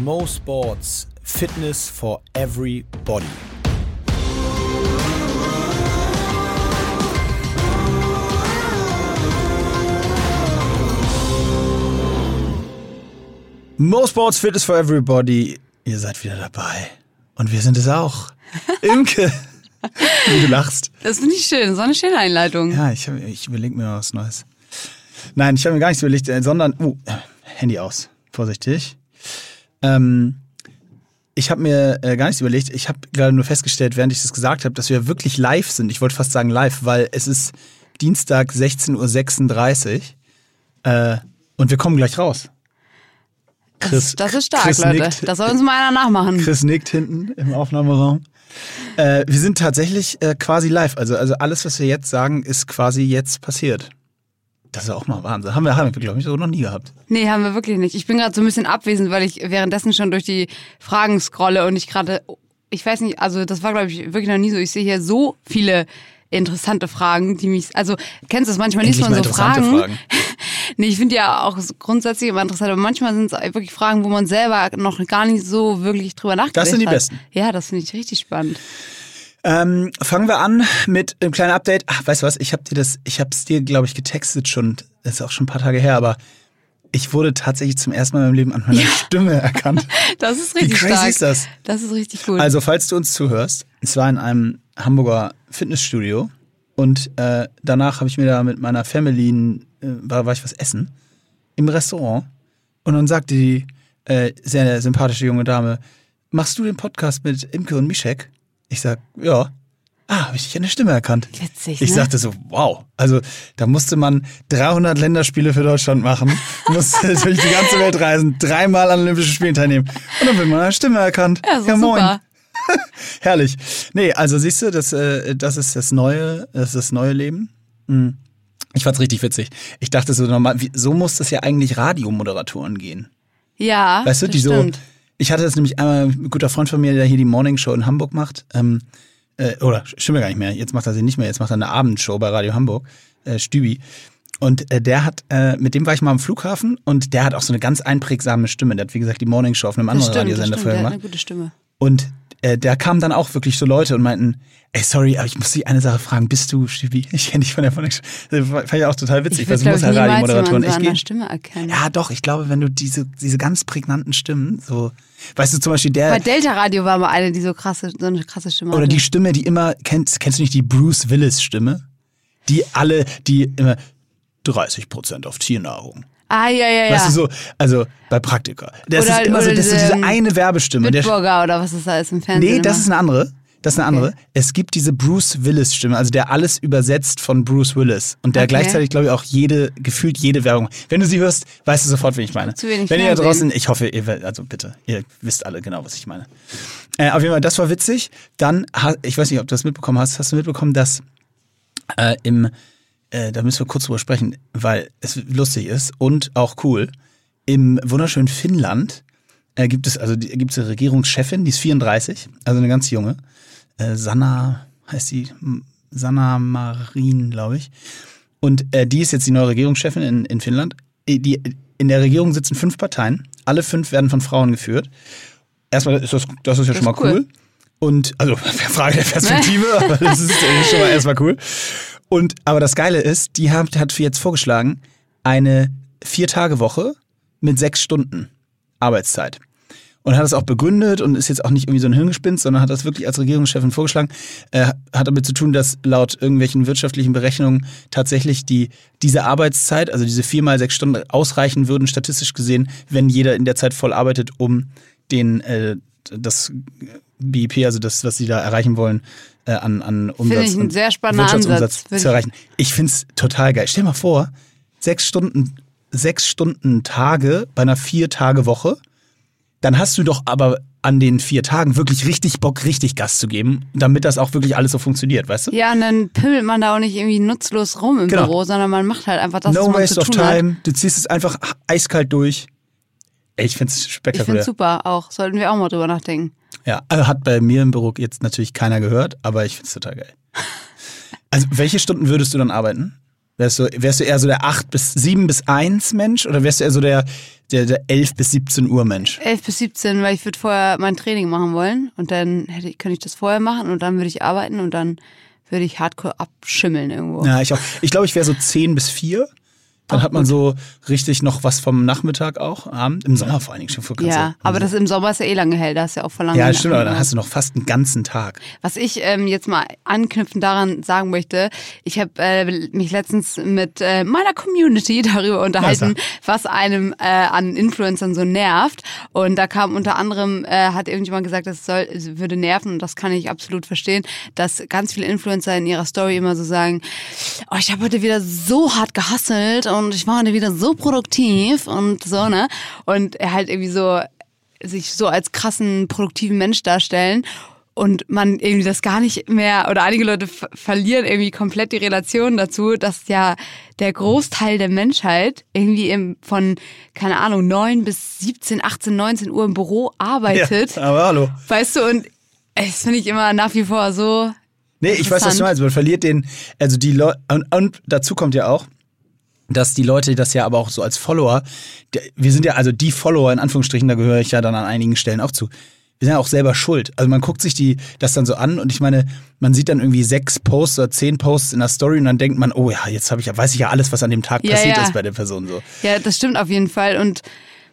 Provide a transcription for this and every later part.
Mo Sports Fitness for Everybody. Mo Sports Fitness for Everybody. Ihr seid wieder dabei. Und wir sind es auch. Imke. Wie du lachst. Das finde ich schön. So eine schöne Einleitung. Ja, ich, hab- ich überlege mir was Neues. Nein, ich habe mir gar nichts überlegt, äh, sondern, uh, Handy aus. Vorsichtig. Ähm, ich habe mir äh, gar nichts überlegt. Ich habe gerade nur festgestellt, während ich das gesagt habe, dass wir wirklich live sind. Ich wollte fast sagen live, weil es ist Dienstag 16.36 Uhr äh, und wir kommen gleich raus. das, das ist stark, Chris Leute. nickt. Das soll uns mal einer nachmachen. Chris nickt hinten im Aufnahmeraum. Äh, wir sind tatsächlich äh, quasi live. Also, also alles, was wir jetzt sagen, ist quasi jetzt passiert. Das ist auch mal Wahnsinn. Haben wir, haben wir glaube ich, so noch nie gehabt. Nee, haben wir wirklich nicht. Ich bin gerade so ein bisschen abwesend, weil ich währenddessen schon durch die Fragen scrolle und ich gerade, ich weiß nicht, also das war, glaube ich, wirklich noch nie so. Ich sehe hier so viele interessante Fragen, die mich, also kennst du das manchmal Endlich liest man mal so Fragen. Fragen. nee, ich finde ja auch grundsätzlich immer interessant, aber manchmal sind es wirklich Fragen, wo man selber noch gar nicht so wirklich drüber nachgedacht hat. Das sind die besten. Ja, das finde ich richtig spannend. Ähm, fangen wir an mit einem kleinen Update. Ach, weißt du was? Ich habe dir das, ich habe es dir, glaube ich, getextet schon. Das ist auch schon ein paar Tage her, aber ich wurde tatsächlich zum ersten Mal in meinem Leben an meiner Stimme erkannt. Das ist Wie richtig crazy stark. ist das? Das ist richtig gut. Also, falls du uns zuhörst, es war in einem Hamburger Fitnessstudio und äh, danach habe ich mir da mit meiner Family, äh, war, war ich was essen, im Restaurant und dann sagte die äh, sehr sympathische junge Dame, machst du den Podcast mit Imke und Mischek? Ich sag, ja. Ah, habe ich dich an der Stimme erkannt. Witzig, Ich ne? sagte so, wow. Also da musste man 300 Länderspiele für Deutschland machen, musste durch die ganze Welt reisen, dreimal an Olympischen Spielen teilnehmen und dann wird man an der Stimme erkannt. ja, so super. Herrlich. Nee, also siehst du, das, äh, das ist das neue, das ist das neue Leben. Mhm. Ich fand's richtig witzig. Ich dachte so normal, wie, so muss das ja eigentlich Radiomoderatoren gehen. Ja, Weißt du, das die so. Ich hatte das nämlich einmal, ein guter Freund von mir, der hier die Morning Show in Hamburg macht. Ähm, äh, oder stimmt gar nicht mehr. Jetzt macht er sie nicht mehr. Jetzt macht er eine Abendshow bei Radio Hamburg. Äh, Stübi. Und äh, der hat, äh, mit dem war ich mal am Flughafen und der hat auch so eine ganz einprägsame Stimme. Der hat, wie gesagt, die Morning Show auf einem anderen Radiosender vorher gemacht. eine gute Stimme. Und äh, da kamen dann auch wirklich so Leute und meinten, ey, sorry, aber ich muss dich eine Sache fragen, bist du Stübi? Ich kenne dich von der von der Das fand ich auch total witzig, weil sie muss niemals Radiomoderatoren echt gehen. Stimme erkennen. Ja, doch, ich glaube, wenn du diese, diese ganz prägnanten Stimmen, so, weißt du, zum Beispiel der, Bei Delta Radio war mal eine, die so krasse, so eine krasse Stimme oder hatte. die Stimme, die immer, kennst, kennst du nicht die Bruce Willis Stimme? Die alle, die immer 30% auf Tiernahrung. Ah, ja, ja, ja. Weißt du so, also bei Praktika. Das Oder- ist immer so, das ist diese, diese ähm, eine Werbestimme. Bitburger oder was ist da ist im Fernsehen. nee, das ist eine andere. Das ist eine andere. Es gibt diese Bruce Willis Stimme, also der alles übersetzt von Bruce Willis und der Okay. gleichzeitig, glaube ich, auch jede, gefühlt jede Werbung. Wenn du sie hörst, weißt du sofort, wen ich meine. Zu wenig Wenn ihr da draußen, ich hoffe, ihr, also bitte, ihr wisst alle genau, was ich meine. Äh, auf jeden Fall, das war witzig. Dann, ich weiß nicht, ob du das mitbekommen hast, hast du mitbekommen, dass äh, im, äh, da müssen wir kurz drüber sprechen, weil es lustig ist und auch cool. Im wunderschönen Finnland äh, gibt es, also die, gibt es eine Regierungschefin, die ist 34, also eine ganz junge. Äh, Sanna heißt sie, Sanna Marin, glaube ich. Und äh, die ist jetzt die neue Regierungschefin in, in Finnland. Äh, Die, in der Regierung sitzen fünf Parteien. Alle fünf werden von Frauen geführt. Erstmal ist das, das ist ja schon mal cool. cool. Und, also, Frage der Perspektive, aber das ist schon mal erstmal cool. Und, aber das Geile ist, die hat, hat jetzt vorgeschlagen, eine Vier-Tage-Woche mit sechs Stunden Arbeitszeit. Und hat es auch begründet und ist jetzt auch nicht irgendwie so ein Hirngespinst, sondern hat das wirklich als Regierungschefin vorgeschlagen. Äh, hat damit zu tun, dass laut irgendwelchen wirtschaftlichen Berechnungen tatsächlich die, diese Arbeitszeit, also diese vier mal sechs Stunden ausreichen würden, statistisch gesehen, wenn jeder in der Zeit voll arbeitet, um den, äh, das BIP, also das, was sie da erreichen wollen, äh, an, an Umsatz ich und sehr spannenden Wirtschaftsumsatz Ansatz. Zu ich- erreichen. Ich find's total geil. Stell dir mal vor, sechs Stunden, sechs Stunden Tage bei einer Vier-Tage-Woche, dann hast du doch aber an den vier Tagen wirklich richtig Bock, richtig Gas zu geben, damit das auch wirklich alles so funktioniert, weißt du? Ja, und dann pimmelt man da auch nicht irgendwie nutzlos rum im Genau. Büro, sondern man macht halt einfach das, was no man waste of hat. time. Du ziehst es einfach eiskalt durch. Ey, ich find's Ich finde spektakulär. super auch. Sollten wir auch mal drüber nachdenken. Ja, also hat bei mir im Büro jetzt natürlich keiner gehört, aber ich find's total geil. Also, welche Stunden würdest du dann arbeiten? Wärst du, wärst du eher so der 8 bis 7 bis 1 Mensch oder wärst du eher so der, der, der 11 bis 17 Uhr Mensch? 11 bis 17, weil ich würde vorher mein Training machen wollen und dann hätte ich, könnte ich das vorher machen und dann würde ich arbeiten und dann würde ich hardcore abschimmeln irgendwo. Ja, ich auch. Ich glaube, ich wäre so 10 bis 4. Dann Auch hat man gut. so richtig noch was vom Nachmittag auch, Abend. Im Sommer vor allen Dingen schon für Ja, aber das im Sommer ist ja eh lange hell, da ist ja auch verlangt. Ja, das stimmt, aber dann hast du noch fast einen ganzen Tag. Was ich ähm, jetzt mal anknüpfend daran sagen möchte, ich habe äh, mich letztens mit äh, meiner Community darüber unterhalten, was einem äh, an Influencern so nervt. Und da kam unter anderem, äh, hat irgendjemand gesagt, das soll, würde nerven, und das kann ich absolut verstehen, dass ganz viele Influencer in ihrer Story immer so sagen, oh, ich habe heute wieder so hart gehustelt und ich war heute wieder so produktiv und so, ne? Und er halt irgendwie so sich so als krassen, produktiven Mensch darstellen und man irgendwie das gar nicht mehr, oder einige Leute ver- verlieren irgendwie komplett die Relation dazu, dass ja der Großteil der Menschheit irgendwie im, von, keine Ahnung, 9 bis 17, 18, 19 Uhr im Büro arbeitet. Ja, aber hallo. Weißt du, und das finde ich immer nach wie vor so. Nee, ich weiß, was du meinst. Man verliert den, also die Leute, und, und dazu kommt ja auch, dass die Leute das ja aber auch so als Follower, wir sind ja, also die Follower in Anführungsstrichen, da gehöre ich ja dann an einigen Stellen auch zu. Wir sind ja auch selber schuld. Also man guckt sich die, das dann so an und ich meine, man sieht dann irgendwie sechs Posts oder zehn Posts in der Story und dann denkt man, oh ja, jetzt habe ich ja, weiß ich ja alles, was an dem Tag Ja, passiert ja. ist bei der Person so. Ja, das stimmt auf jeden Fall. Und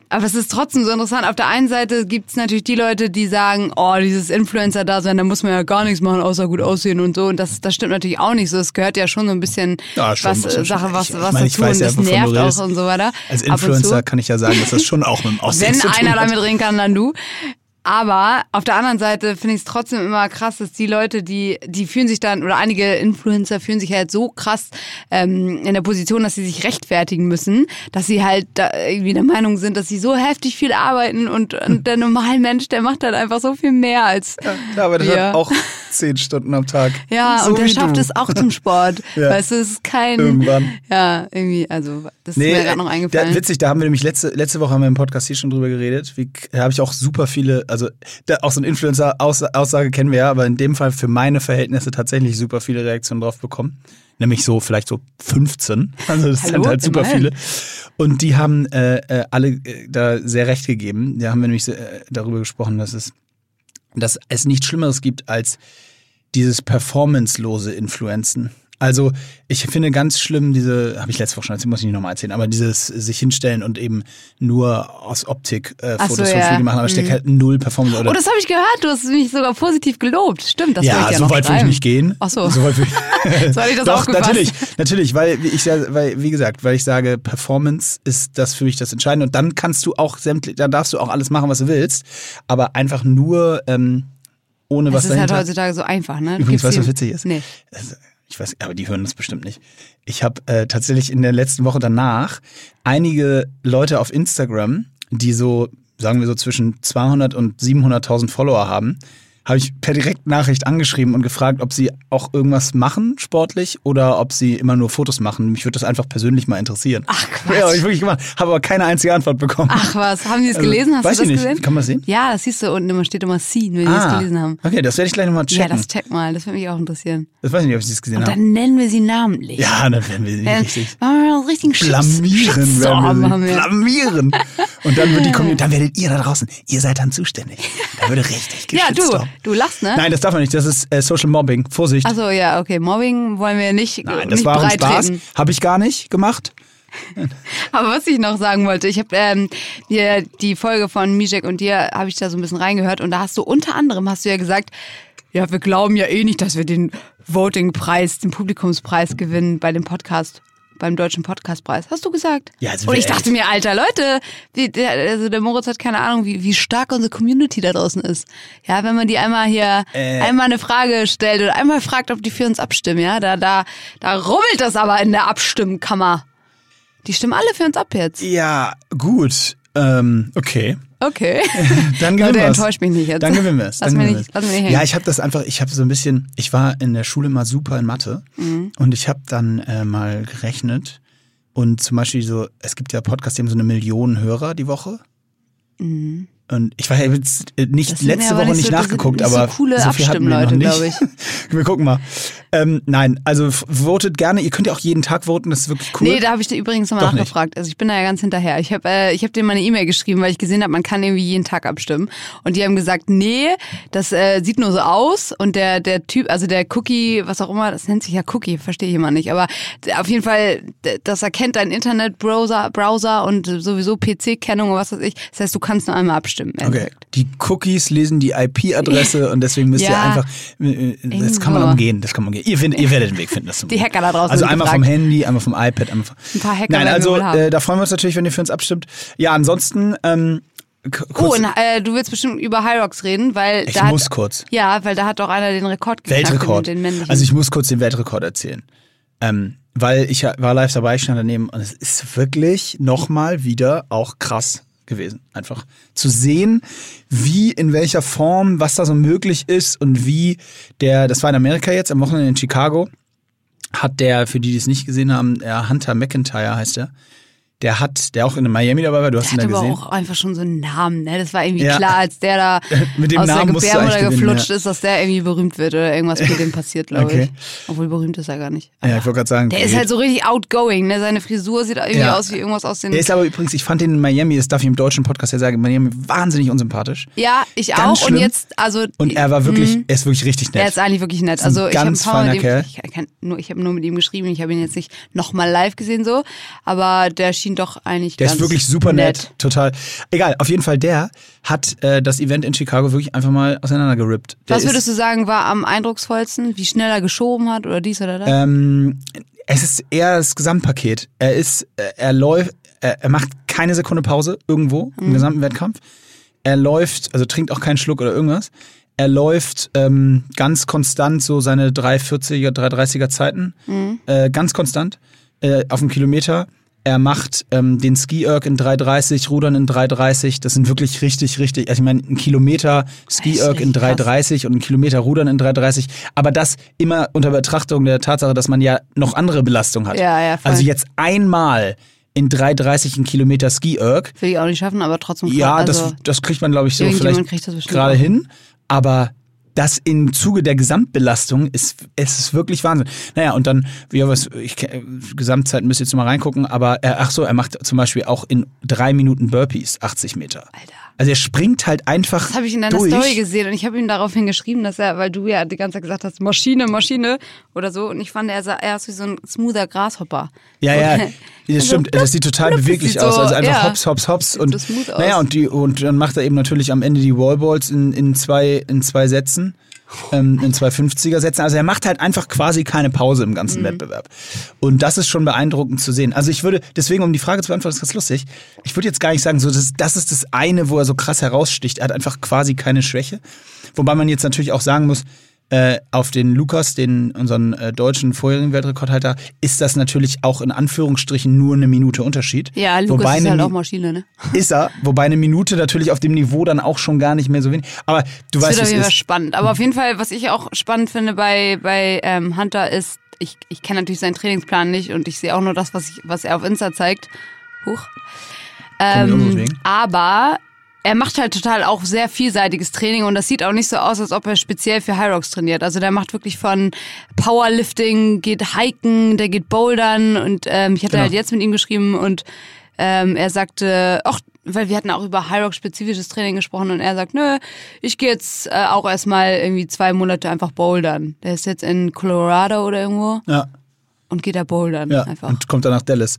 aber es ist trotzdem so interessant. Auf der einen Seite gibt's natürlich die Leute, die sagen, oh, dieses Influencer-Dasein, da muss man ja gar nichts machen, außer gut aussehen und so. Und das, das stimmt natürlich auch nicht so. Es gehört ja schon so ein bisschen Ja, schon, was, äh, Sache, schon- was, ich- was meine, ich weiß und ja, das nervt auch und so weiter. Als Influencer kann ich ja sagen, dass das schon auch mit dem Aussehen Wenn zu tun einer hat. damit reden kann, dann du. Aber auf der anderen Seite finde ich es trotzdem immer krass, dass die Leute, die, die fühlen sich dann, oder einige Influencer fühlen sich halt so krass ähm, in der Position, dass sie sich rechtfertigen müssen, dass sie halt da irgendwie der Meinung sind, dass sie so heftig viel arbeiten und, und der normale Mensch, der macht dann einfach so viel mehr als. Ja, aber das Ja. hat auch zehn Stunden am Tag. Ja, so und der schafft du. es auch zum Sport. Ja. Weißt du, es ist kein. Irgendwann. Ja, irgendwie, also, das ist Nee, mir gerade noch äh, eingefallen. Da, witzig, da haben wir nämlich letzte, letzte Woche haben wir im Podcast hier schon drüber geredet. Wie, da habe ich auch super viele, also auch so ein Influencer-Aussage kennen wir ja, aber in dem Fall für meine Verhältnisse tatsächlich super viele Reaktionen drauf bekommen. Nämlich so vielleicht so 15. Also das Hallo? sind halt super Immerhin. viele. Und die haben äh, äh, alle äh, da sehr recht gegeben. Da haben wir nämlich äh, darüber gesprochen, dass es, dass es nichts Schlimmeres gibt als dieses performancelose Influenzen. Also ich finde ganz schlimm diese, habe ich letzte Woche schon erzählt, muss ich nicht nochmal erzählen, aber dieses sich hinstellen und eben nur aus Optik äh, Fotos so, von ja. Fliegen machen, aber steckt halt null Performance. Oder Oh, das habe ich gehört. Du hast mich sogar positiv gelobt. Stimmt, das ja, ich ja so noch weit will ich nicht gehen. Ach so. so weit will So hatte ich das Doch, aufgefasst. natürlich, natürlich, weil ich weil, wie gesagt, weil ich sage, Performance ist das für mich das Entscheidende und dann kannst du auch sämtlich, dann darfst du auch alles machen, was du willst, aber einfach nur ähm, ohne was Das ist halt dahinter. heutzutage so einfach, ne? Übrigens, weißt du, was witzig ist? Nee. Also, ich weiß, aber die hören das bestimmt nicht. Ich habe äh, tatsächlich in der letzten Woche danach einige Leute auf Instagram, die so, sagen wir so zwischen 200 und 700.000 Follower haben, habe ich per Direktnachricht angeschrieben und gefragt, ob sie auch irgendwas machen sportlich oder ob sie immer nur Fotos machen. Mich würde das einfach persönlich mal interessieren. Ach, Quatsch. Ja, habe ich wirklich gemacht. Habe aber keine einzige Antwort bekommen. Ach was, haben die es Also, gelesen? Hast weiß du das ich nicht. gesehen? Kann man das sehen? Ja, das siehst du unten immer, steht immer seen, wenn die es gelesen haben. Okay, das werde ich gleich nochmal Ja, checken. das check mal, das würde mich auch interessieren. das weiß ich nicht, ob ich das gesehen Und habe. dann nennen wir sie namentlich. Ja, dann werden wir sie Dann richtig machen wir einen richtigen blamieren Shitstorm werden haben wir sie. Blamieren. Und dann wird die Community, dann werdet ihr da draußen, ihr seid dann zuständig. Da würde richtig Ja, du, du lachst, ne? Nein, das darf man nicht. Das ist äh, Social Mobbing. Vorsicht. Achso, ja, okay. Mobbing wollen wir nicht, Nein, nicht das war ein Spaß. Habe ich gar nicht gemacht. Aber was ich noch sagen wollte, ich habe ähm, dir die Folge von Mijek und dir habe ich da so ein bisschen reingehört und da hast du unter anderem hast du ja gesagt, ja, wir glauben ja eh nicht, dass wir den Voting-Preis, den Publikumspreis gewinnen bei dem Podcast, beim deutschen Podcastpreis. Hast du gesagt? Ja, also und ich dachte mir, alter Leute, wie, der, also der Moritz hat keine Ahnung, wie, wie stark unsere Community da draußen ist. Ja, wenn man die einmal hier Äh. einmal eine Frage stellt oder einmal fragt, ob die für uns abstimmen, ja, da, da, da rummelt das aber in der Abstimmkammer. Die stimmen alle für uns ab jetzt. Ja, gut. Ähm, okay. Okay. Dann gewinnen Leute, enttäuscht mich nicht jetzt. Dann gewinnen wir es. Lass gewinnen nicht- lass mir nicht hängen. Ja, ich habe das einfach, ich habe so ein bisschen, ich war in der Schule mal super in Mathe Mhm. und ich habe dann äh, mal gerechnet und zum Beispiel so, es gibt ja Podcasts, die haben so eine Million Hörer die Woche. Mhm. Und ich war ja jetzt äh, nicht letzte Woche nicht so- das nachgeguckt, nicht so aber coole so viel hatten wir noch Abstimmleute, nicht. glaub wir gucken mal. Ähm, nein, also votet gerne. Ihr könnt ja auch jeden Tag voten, das ist wirklich cool. Nee, da habe ich dir übrigens nochmal Doch nicht. nachgefragt. Also ich bin da ja ganz hinterher. Ich habe äh, ich hab dir mal eine E-Mail geschrieben, weil ich gesehen habe, man kann irgendwie jeden Tag abstimmen. Und die haben gesagt, nee, das äh, sieht nur so aus. Und der, der Typ, also der Cookie, was auch immer, das nennt sich ja Cookie, verstehe ich immer nicht. Aber auf jeden Fall, das erkennt dein Internetbrowser Browser und sowieso PC-Kennung und was weiß ich. Das heißt, du kannst nur einmal abstimmen. Im Okay, Endeffekt. die Cookies lesen die IP-Adresse und deswegen müsst ihr Ja. einfach, äh, das kann man umgehen, das kann man umgehen. Ihr, findet, ihr werdet den Weg finden, das Die. Hacker da draußen Also einmal gefragt. vom Handy, einmal vom iPad, einmal vom... Ein paar Hacker Nein, also äh, da freuen wir uns natürlich, wenn ihr für uns abstimmt. Ja, ansonsten, ähm, Oh, kurz, und äh, du willst bestimmt über Hyrox reden, weil ich da hat, muss kurz. Ja, weil da hat doch einer den Rekord geknackt. Weltrekord. Den, männlichen. Also ich muss kurz den Weltrekord erzählen. Ähm, weil ich war live dabei, ich stand daneben und es ist wirklich nochmal wieder auch krass gewesen. Einfach zu sehen, wie, in welcher Form, was da so möglich ist und wie der, das war in Amerika jetzt, am Wochenende in Chicago, hat der, für die, die es nicht gesehen haben, der Hunter McIntyre heißt er, der hat, der auch in Miami dabei war, du hast Der ihn da aber gesehen. auch einfach schon so einen Namen, ne? Das war irgendwie Ja. klar, als der da Mit dem aus Namen der Gebärmutter gewinnen, geflutscht ja. ist, dass der irgendwie berühmt wird oder irgendwas mit dem passiert, glaube Okay. ich. Obwohl berühmt ist er gar nicht. ja, ich wollte gerade sagen. Der ist halt so richtig outgoing, ne? Seine Frisur sieht irgendwie Ja. aus wie irgendwas aus den. Der ist aber übrigens, ich fand den in Miami, das darf ich im deutschen Podcast ja sagen, in Miami wahnsinnig unsympathisch. ja, ich Ganz auch. schlimm. Und jetzt, also. Und er war wirklich, Mhm. er ist wirklich richtig nett. Er ist eigentlich wirklich nett. Also ich habe ich, ich habe nur mit ihm geschrieben, ich habe ihn jetzt nicht nochmal live gesehen so, aber der schien doch eigentlich Der ist wirklich super nett. total. Egal, auf jeden Fall der hat äh, das Event in Chicago wirklich einfach mal auseinandergerippt. Der Was würdest du sagen, war am eindrucksvollsten? Wie schnell er geschoben hat oder dies oder das? Ähm, es ist eher das Gesamtpaket. Er ist, äh, er läuft, er, er macht keine Sekunde Pause irgendwo Mhm. im gesamten Wettkampf. Er läuft, also trinkt auch keinen Schluck oder irgendwas. Er läuft ähm, ganz konstant so seine 340er, 330er Zeiten. Mhm. Äh, ganz konstant äh, auf einen Kilometer. Er macht ähm, den Ski-Erg in 330, Rudern in 330. Das sind wirklich richtig, richtig. Also ich meine, ein Kilometer Ski-Erg in richtig krass. 330 und ein Kilometer Rudern in 330. Aber das immer unter Betrachtung der Tatsache, dass man ja noch andere Belastung hat. Ja, ja, voll. Also jetzt einmal in 330 ein Kilometer Ski-Erg. Will ich auch nicht schaffen, aber trotzdem Ja, also, das, das kriegt man, glaube ich, so vielleicht gerade hin. Aber das im Zuge der Gesamtbelastung ist, es ist wirklich Wahnsinn. Naja, und dann, wie was, ich, ke- Gesamtzeit müsst ihr jetzt mal reingucken, aber er, ach so, er macht zum Beispiel auch in drei Minuten Burpees 80 Meter. Alter. Also er springt halt einfach. Das habe ich in deiner durch. Story gesehen und ich habe ihm daraufhin geschrieben, dass er, weil du ja die ganze Zeit gesagt hast, Maschine, Maschine oder so. Und ich fand, er sah er ist wie so ein smoother Grashopper. Ja, ja, das Also, stimmt. Das sieht total beweglich sieht aus. so- Also einfach ja. hops, hops, hops. Und, das smooth aus. naja, und, die, und dann macht er eben natürlich am Ende die Wallballs in, in, zwei, in zwei Sätzen. Ähm, in zwei 50er Sätzen. Also er macht halt einfach quasi keine Pause im Mhm. ganzen Wettbewerb. Und das ist schon beeindruckend zu sehen. Also ich würde, deswegen, um die Frage zu beantworten, ist ganz lustig. Ich würde jetzt gar nicht sagen, so, das, das ist das eine, wo er so krass heraussticht. Er hat einfach quasi keine Schwäche. Wobei man jetzt natürlich auch sagen muss, äh, auf den Lukas, den unseren äh, deutschen vorherigen Weltrekordhalter, ist das natürlich auch in Anführungsstrichen nur eine Minute Unterschied. Ja, Lukas wobei ist halt auch Maschine, ne? Ist er, wobei eine Minute natürlich auf dem Niveau dann auch schon gar nicht mehr so wenig. Aber du Das weißt, Fall ist. spannend. Aber auf jeden Fall, was ich auch spannend finde bei, bei ähm, Hunter ist, ich, ich kenne natürlich seinen Trainingsplan nicht und ich sehe auch nur das, was, ich, was er auf Insta zeigt. Huch. Ähm, aber er macht halt total auch sehr vielseitiges Training und das sieht auch nicht so aus, als ob er speziell für Hyrox trainiert. Also der macht wirklich von Powerlifting, geht hiken, der geht bouldern und ähm, ich hatte Genau. halt jetzt mit ihm geschrieben und ähm, er sagte, ach, weil wir hatten auch über Hyrox-spezifisches Training gesprochen und er sagt, nö, ich gehe jetzt äh, auch erstmal irgendwie zwei Monate einfach bouldern. Der ist jetzt in Colorado oder irgendwo Ja, und geht da bouldern ja. einfach. Und kommt dann nach Dallas.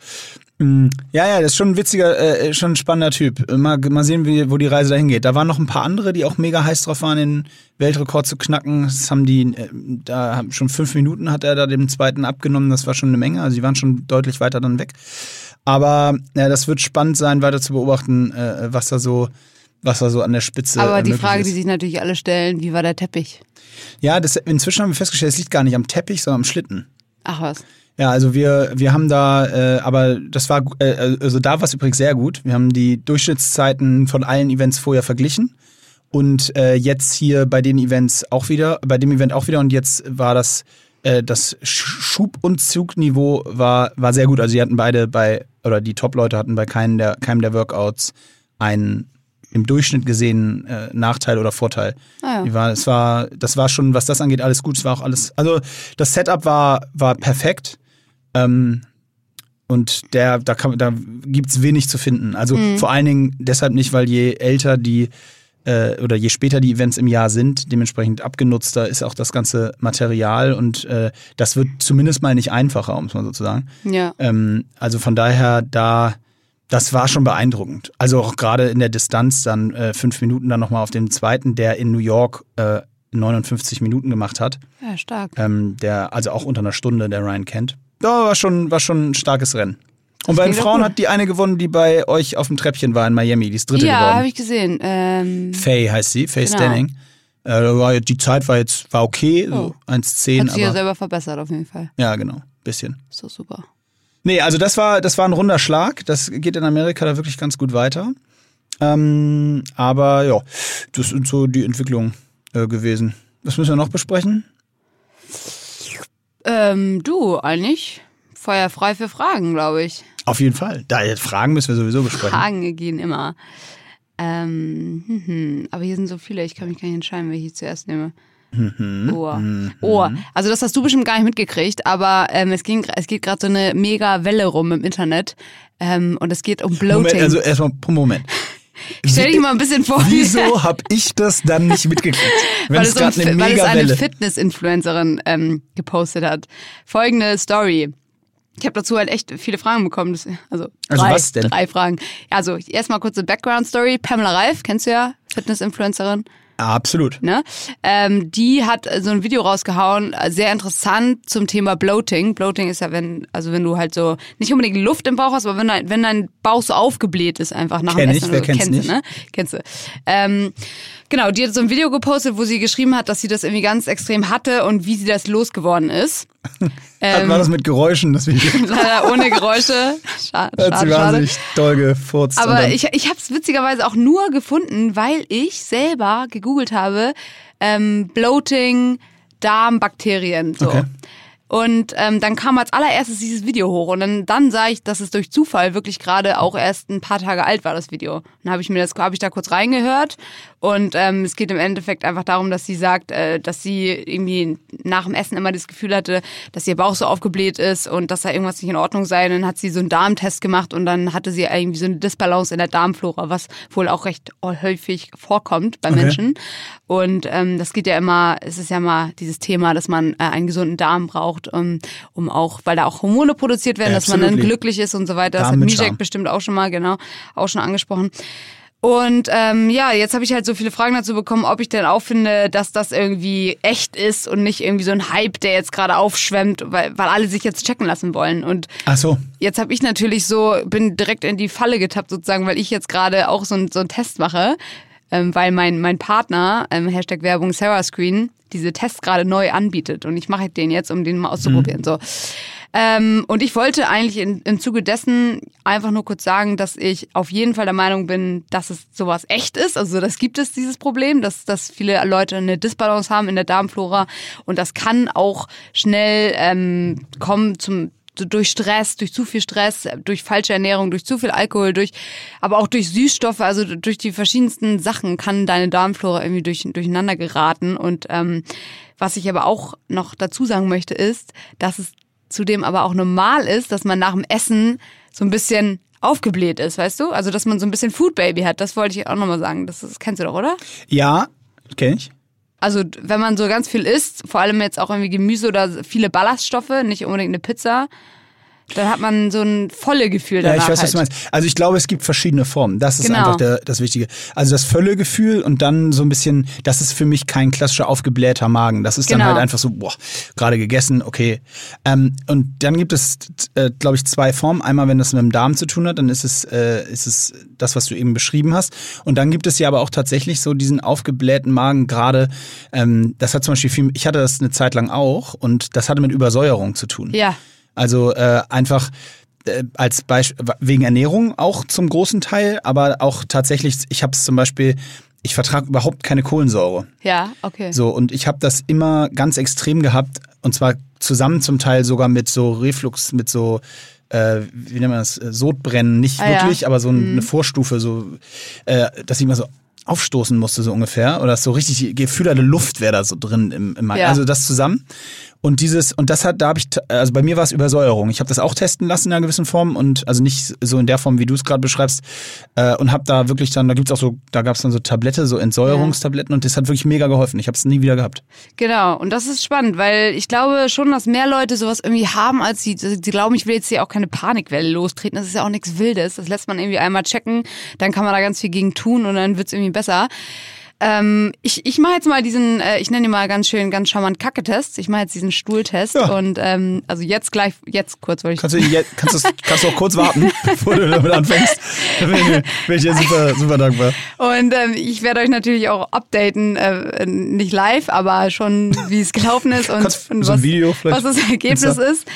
Mm, Ja, ja, das ist schon ein witziger, äh, schon ein spannender Typ. Mal, mal sehen, wie, wo die Reise dahin geht. Da waren noch ein paar andere, die auch mega heiß drauf waren, den Weltrekord zu knacken. Das haben die, äh, da haben schon fünf Minuten hat er da dem zweiten abgenommen. Das war schon eine Menge. Also die waren schon deutlich weiter dann weg. Aber ja, das wird spannend sein, weiter zu beobachten, äh, was da so, was da so an der Spitze Aber äh, die Frage, ist. die sich natürlich alle stellen, wie war der Teppich? Ja, das, inzwischen haben wir festgestellt, es liegt gar nicht am Teppich, sondern am Schlitten. Ach was. Ja, also wir, wir haben da, äh, aber das war, gu- äh, also da war es übrigens sehr gut. Wir haben die Durchschnittszeiten von allen Events vorher verglichen und äh, jetzt hier bei den Events auch wieder, bei dem Event auch wieder und jetzt war das, äh, das Sch- Schub- und Zugniveau war, war sehr gut. Also die hatten beide bei, oder die Top-Leute hatten bei keinem der, keinem der Workouts einen im Durchschnitt gesehen äh, Nachteil oder Vorteil. Ah, ja. Die war, es war, das war schon, was das angeht, alles gut. Es war auch alles, also das Setup war, war perfekt. Ähm, und der, da, kann, da gibt's wenig zu finden. Also Mhm. vor allen Dingen deshalb nicht, weil je älter die äh, oder je später die Events im Jahr sind, dementsprechend abgenutzter ist auch das ganze Material und äh, das wird zumindest mal nicht einfacher, um es mal so zu sagen. Ja. Ähm, also von daher, da, das war schon beeindruckend. Also auch gerade in der Distanz dann äh, fünf Minuten dann nochmal auf den zweiten, der in New York äh, 59 Minuten gemacht hat. Ja, stark. Ähm, der, also auch unter einer Stunde, der Ryan Kent. Da war schon, war schon ein starkes Rennen. Und bei den Frauen hat die eine gewonnen, die bei euch auf dem Treppchen war in Miami, die ist dritte Ja, habe geworden. ich gesehen. Ähm, Faye heißt sie, Faye Genau. Stanning. Äh, die Zeit war jetzt war okay, so Oh. 1,10, hat sich ja selber verbessert auf jeden Fall. ja, genau, bisschen. So super. Nee, also das war, das war ein runder Schlag. Das geht in Amerika da wirklich ganz gut weiter. Ähm, aber ja, das sind so die Entwicklungen äh, gewesen. Was müssen wir noch besprechen? Ähm, du, eigentlich Feuer frei für Fragen, glaube ich. Auf jeden Fall. Da Fragen müssen wir sowieso besprechen. Fragen gehen immer. Ähm, hm, hm. aber hier sind so viele, ich kann mich gar nicht entscheiden, welche ich zuerst nehme. Mhm. Oh. oh, also das hast du bestimmt gar nicht mitgekriegt, aber ähm, es, ging, es geht gerade so eine mega Welle rum im Internet ähm, und es geht um Bloating. Moment, also erstmal, Moment. Stell dich mal ein bisschen vor, wie- Wieso habe ich das dann nicht mitgekriegt? Wenn weil es um, gerade eine weil es eine. Fitness-Influencerin ähm, gepostet hat. Folgende Story. Ich habe dazu halt echt viele Fragen bekommen. Das, also Also drei, was denn? drei Fragen. Also erstmal kurze Background-Story. Pamela Reif, kennst du ja, Fitness-Influencerin. Absolut. Ne? Ähm, die hat äh, so ein Video rausgehauen, äh, sehr interessant zum Thema Bloating. Bloating ist ja, wenn, also wenn du halt so nicht unbedingt Luft im Bauch hast, aber wenn dein, wenn dein Bauch so aufgebläht ist, einfach nach Kenn dem ich, Essen. wer oder so. Kennst nicht? du, ne? Kennst du. Ähm, genau, die hat so ein Video gepostet, wo sie geschrieben hat, dass sie das irgendwie ganz extrem hatte und wie sie das losgeworden ist. Hat- war das mit Geräuschen, das Video? Leider ohne Geräusche. Schade, Hat sie schade, schade. wahnsinnig doll gefurzt. Aber ich, ich habe es witzigerweise auch nur gefunden, weil ich selber gegoogelt habe, ähm, Bloating, Darmbakterien. So. Okay. Und ähm, dann kam als allererstes dieses Video hoch und dann, dann sah ich, dass es durch Zufall wirklich gerade auch erst ein paar Tage alt war, das Video. Dann habe ich mir das, habe ich da kurz reingehört und ähm, es geht im Endeffekt einfach darum, dass sie sagt, äh, dass sie irgendwie nach dem Essen immer das Gefühl hatte, dass ihr Bauch so aufgebläht ist und dass da irgendwas nicht in Ordnung sei. Und dann hat sie so einen Darmtest gemacht und dann hatte sie irgendwie so eine Disbalance in der Darmflora, was wohl auch recht häufig vorkommt bei Okay. Menschen. Und ähm, das geht ja immer, es ist ja immer dieses Thema, dass man äh, einen gesunden Darm braucht, um, um auch, weil da auch Hormone produziert werden, dass man dann glücklich ist und so weiter. Das Darm hat mit Mijek bestimmt auch schon mal, genau, auch schon angesprochen. Und ähm, ja, jetzt habe ich halt so viele Fragen dazu bekommen, ob ich denn auch finde, dass das irgendwie echt ist und nicht irgendwie so ein Hype, der jetzt gerade aufschwemmt, weil, weil alle sich jetzt checken lassen wollen. Und Ach so. jetzt habe ich natürlich so, bin direkt in die Falle getappt sozusagen, weil ich jetzt gerade auch so, ein, so einen Test mache, ähm, weil mein, mein Partner, ähm, Hashtag Werbung Sarah Screen, diese Tests gerade neu anbietet und ich mache den jetzt, um den mal auszuprobieren. So. Ähm, und ich wollte eigentlich in, im Zuge dessen einfach nur kurz sagen, dass ich auf jeden Fall der Meinung bin, dass es sowas echt ist. Also das gibt es, dieses Problem, dass, dass viele Leute eine Disbalance haben in der Darmflora und das kann auch schnell ähm, kommen zum durch Stress, durch zu viel Stress, durch falsche Ernährung, durch zu viel Alkohol, durch, aber auch durch Süßstoffe, also durch die verschiedensten Sachen kann deine Darmflora irgendwie durch, durcheinander geraten. Und ähm, was ich aber auch noch dazu sagen möchte, ist, dass es zudem aber auch normal ist, dass man nach dem Essen so ein bisschen aufgebläht ist, weißt du? Also dass man so ein bisschen Food Baby hat. Das wollte ich auch nochmal sagen. Das, das kennst du doch, oder? Ja, kenne ich. Also wenn man so ganz viel isst, vor allem jetzt auch irgendwie Gemüse oder viele Ballaststoffe, nicht unbedingt eine Pizza, dann hat man so ein volle Gefühl Ja, danach. ich weiß, was du halt. meinst. Also ich glaube, es gibt verschiedene Formen. Das ist Genau. einfach der, das Wichtige. Also das Völlegefühl und dann so ein bisschen, das ist für mich kein klassischer aufgeblähter Magen. Das ist dann Genau. halt einfach so, boah, gerade gegessen, okay. Ähm, und dann gibt es, äh, glaube ich, zwei Formen. Einmal, wenn das mit dem Darm zu tun hat, dann ist es, äh, ist es das, was du eben beschrieben hast. Und dann gibt es ja aber auch tatsächlich so diesen aufgeblähten Magen gerade. Ähm, das hat zum Beispiel viel, ich hatte das eine Zeit lang auch und das hatte mit Übersäuerung zu tun. Ja, Also äh, einfach äh, als Beispiel wegen Ernährung auch zum großen Teil, aber auch tatsächlich, ich habe es zum Beispiel, ich vertrage überhaupt keine Kohlensäure. ja, okay. So, und ich habe das immer ganz extrem gehabt, und zwar zusammen zum Teil sogar mit so Reflux, mit so äh, wie nennt man das, äh, Sodbrennen, nicht Ah, ja. wirklich, aber so ein, eine Vorstufe, so, äh, dass ich mal so aufstoßen musste, so ungefähr. Oder so richtig gefühlerte Luft wäre da so drin im, im Magen. Ja. Also das zusammen. Und dieses, und das hat, da habe ich, also bei mir war es Übersäuerung. Ich habe das auch testen lassen in einer gewissen Form und also nicht so in der Form, wie du es gerade beschreibst. Äh, und habe da wirklich dann, da gibt's auch so, da gab's dann so Tablette, so Entsäuerungstabletten und das hat wirklich mega geholfen. Ich habe es nie wieder gehabt. Genau, und das ist spannend, weil ich glaube schon, dass mehr Leute sowas irgendwie haben, als sie, sie glauben, ich will jetzt hier auch keine Panikwelle lostreten. Das ist ja auch nichts Wildes. Das lässt man irgendwie einmal checken, dann kann man da ganz viel gegen tun und dann wird's irgendwie besser. Ähm, ich ich mache jetzt mal diesen, äh, ich nenne ihn mal ganz schön, ganz charmant Kacketest. Ich mache jetzt diesen Stuhltest Ja. und ähm, also jetzt gleich, jetzt kurz wollte ich. Kannst du, je- kannst, du, kannst du auch kurz warten, bevor du damit anfängst? Da bin ich, dir- bin ich dir super, super dankbar. Und ähm, ich werde euch natürlich auch updaten, äh, nicht live, aber schon, wie es gelaufen ist und, und so was, vielleicht? was das Ergebnis Insta? ist.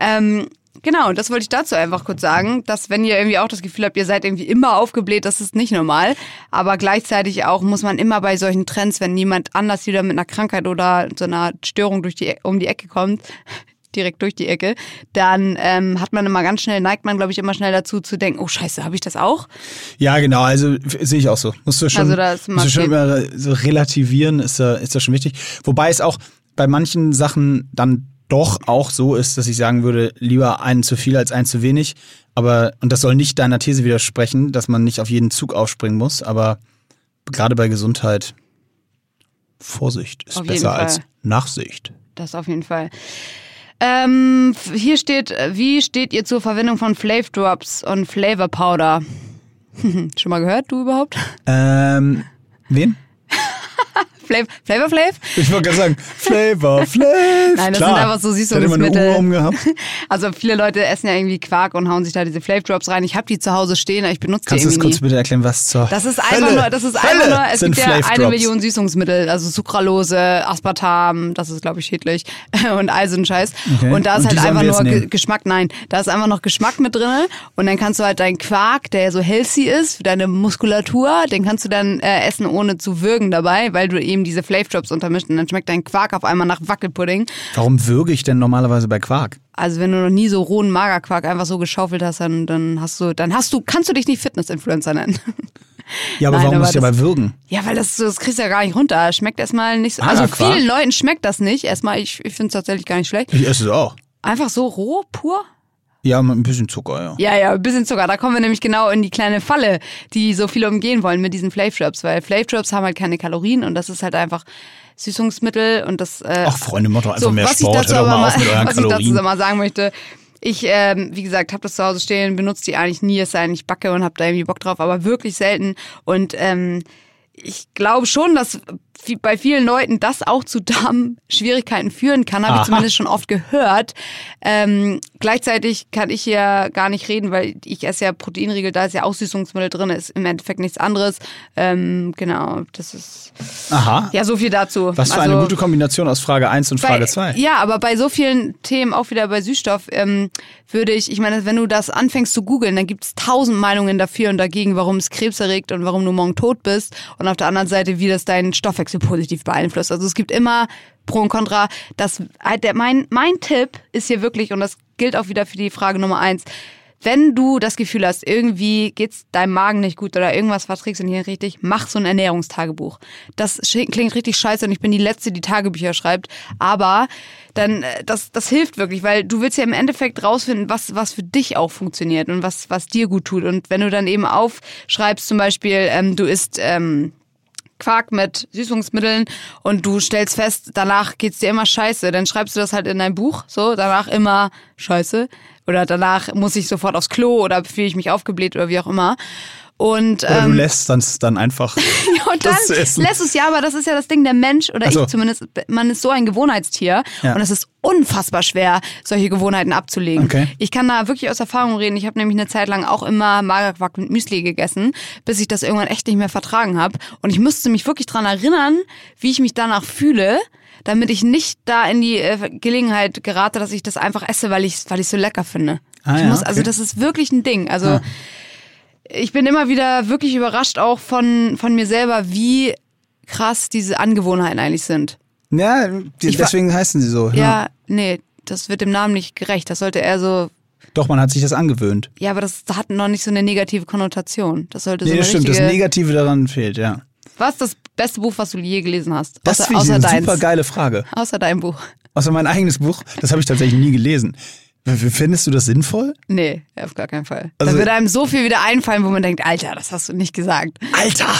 Ähm, genau, das wollte ich dazu einfach kurz sagen, dass wenn ihr irgendwie auch das Gefühl habt, ihr seid irgendwie immer aufgebläht, das ist nicht normal. Aber gleichzeitig auch muss man immer bei solchen Trends, wenn jemand anders wieder mit einer Krankheit oder so einer Störung durch die, E- um die Ecke kommt, direkt durch die Ecke, dann ähm, hat man immer ganz schnell, neigt man, glaube ich, immer schnell dazu zu denken, oh scheiße, habe ich das auch? Ja, genau, also sehe ich auch so. Musst du schon, Also musst du schon immer immer so relativieren, ist da, ist da schon wichtig. Wobei es auch bei manchen Sachen dann doch auch so ist, dass ich sagen würde, lieber einen zu viel als einen zu wenig. Aber, und das soll nicht deiner These widersprechen, dass man nicht auf jeden Zug aufspringen muss, aber gerade bei Gesundheit, Vorsicht ist Auf besser als Nachsicht. Das auf jeden Fall. Ähm, hier steht, äh, wie steht ihr zur Verwendung von Flav Drops und Flavor Powder? Schon mal gehört, du überhaupt? Ähm, wen? Flav Flavor Flav? Ich wollte gerade sagen, Flavor, Flav. Nein, das Klar. sind einfach so Ich hatte immer eine Süßungsmittel. Also viele Leute essen ja irgendwie Quark und hauen sich da diese Flav Drops rein. Ich habe die zu Hause stehen, aber ich benutze Kannst du die das irgendwie kurz nie. bitte erklären, was zur Das ist einfach Hölle, nur, das ist Hölle einfach nur, es gibt ja eine. Million Süßungsmittel, also Sucralose, Aspartam, das ist glaube ich schädlich und all so ein Scheiß. Okay. Und da ist Und halt einfach nur nehmen? Geschmack, nein, da ist einfach noch Geschmack mit drin und dann kannst du halt deinen Quark, der so healthy ist, für deine Muskulatur, den kannst du dann äh, essen ohne zu würgen dabei, weil du eben diese Flav Drops untermischt und dann schmeckt dein Quark auf einmal nach Wackelpudding. Warum würge ich denn normalerweise bei Quark? Also wenn du noch nie so rohen Magerquark einfach so geschaufelt hast, dann, dann hast du, dann hast du, kannst du dich nicht Fitness-Influencer nennen. Ja, aber Nein, warum aber muss ich das- dabei würgen? Ja, weil das, das kriegst du ja gar nicht runter. Schmeckt erstmal nicht so. Also vielen Leuten schmeckt das nicht. Erstmal, ich, ich finde es tatsächlich gar nicht schlecht. Ich esse es auch. Einfach so roh, pur? Ja, mit ein bisschen Zucker, ja. Ja, ja, ein bisschen Zucker. Da kommen wir nämlich genau in die kleine Falle, die so viele umgehen wollen mit diesen Flav Drops, weil Flav Drops haben halt keine Kalorien und das ist halt einfach Süßungsmittel und das. Äh, Ach, Freunde, macht doch einfach mehr was Sport. Ich dazu mal was ich dazu mal sagen möchte. Ich, ähm, wie gesagt, habe das zu Hause stehen, benutze die eigentlich nie, es sei denn, ich backe und habe da irgendwie Bock drauf, aber wirklich selten. Und ähm, ich glaube schon, dass bei vielen Leuten das auch zu Darmschwierigkeiten führen kann, habe ich zumindest schon oft gehört. Ähm, gleichzeitig kann ich hier gar nicht reden, weil ich esse ja Proteinriegel, da ist ja auch Süßungsmittel drin, ist im Endeffekt nichts anderes. Ähm, genau, das ist Aha. ja so viel dazu. Was für Also- eine gute Kombination aus Frage 1 und Frage bei, 2. Ja, aber bei so vielen Themen, auch wieder bei Süßstoff, ähm, würde ich, ich meine, wenn du das anfängst zu googeln, dann gibt es tausend Meinungen dafür und dagegen, warum es Krebs erregt und warum du morgen tot bist. Und auf der anderen Seite, wie das deinen Stoffwechsel positiv beeinflusst. Also es gibt immer Pro und Contra. Das, halt der, mein, mein Tipp ist hier wirklich, und das gilt auch wieder für die Frage Nummer eins, wenn du das Gefühl hast, irgendwie geht's deinem Magen nicht gut oder irgendwas verträgst du nicht richtig, mach so ein Ernährungstagebuch. Das klingt richtig scheiße und ich bin die Letzte, die Tagebücher schreibt, aber dann äh, das das hilft wirklich, weil du willst ja im Endeffekt rausfinden, was was für dich auch funktioniert und was was dir gut tut und wenn du dann eben aufschreibst, zum Beispiel ähm, du isst ähm, Quark mit Süßungsmitteln und du stellst fest, danach geht's dir immer scheiße, dann schreibst du das halt in dein Buch, so, danach immer scheiße oder danach muss ich sofort aufs Klo oder fühle ich mich aufgebläht oder wie auch immer. Und, Oder du ähm, lässt dann, dann einfach. und dann das zu essen. lässt es ja, aber das ist ja das Ding, der Mensch oder so. ich zumindest, man ist so ein Gewohnheitstier Ja. und es ist unfassbar schwer, solche Gewohnheiten abzulegen. Okay. Ich kann da wirklich aus Erfahrung reden. Ich habe nämlich eine Zeit lang auch immer Magerquark mit Müsli gegessen, bis ich das irgendwann echt nicht mehr vertragen habe. Und ich musste mich wirklich dran erinnern, wie ich mich danach fühle, damit ich nicht da in die äh, Gelegenheit gerate, dass ich das einfach esse, weil ich weil ich so lecker finde. Ah, ich ja, muss, also okay. das ist wirklich ein Ding. Also Ah. Ich bin immer wieder wirklich überrascht auch von, von mir selber, wie krass diese Angewohnheiten eigentlich sind. Ja, die, deswegen heißen sie so. Ja, nee, das wird dem Namen nicht gerecht. Das sollte eher so Doch, man hat sich das angewöhnt. Ja, aber das hat noch nicht so eine negative Konnotation. Das sollte so Nee, das stimmt. Das. Negative daran fehlt, ja. Was ist das beste Buch, was du je gelesen hast? Das außer, finde ich außer eine deins. super geile Frage. Außer dein Buch. Außer mein eigenes Buch, das habe ich tatsächlich nie gelesen. Findest du das sinnvoll? Nee, auf gar keinen Fall. Also- da würde einem so viel wieder einfallen, wo man denkt, Alter, das hast du nicht gesagt. Alter!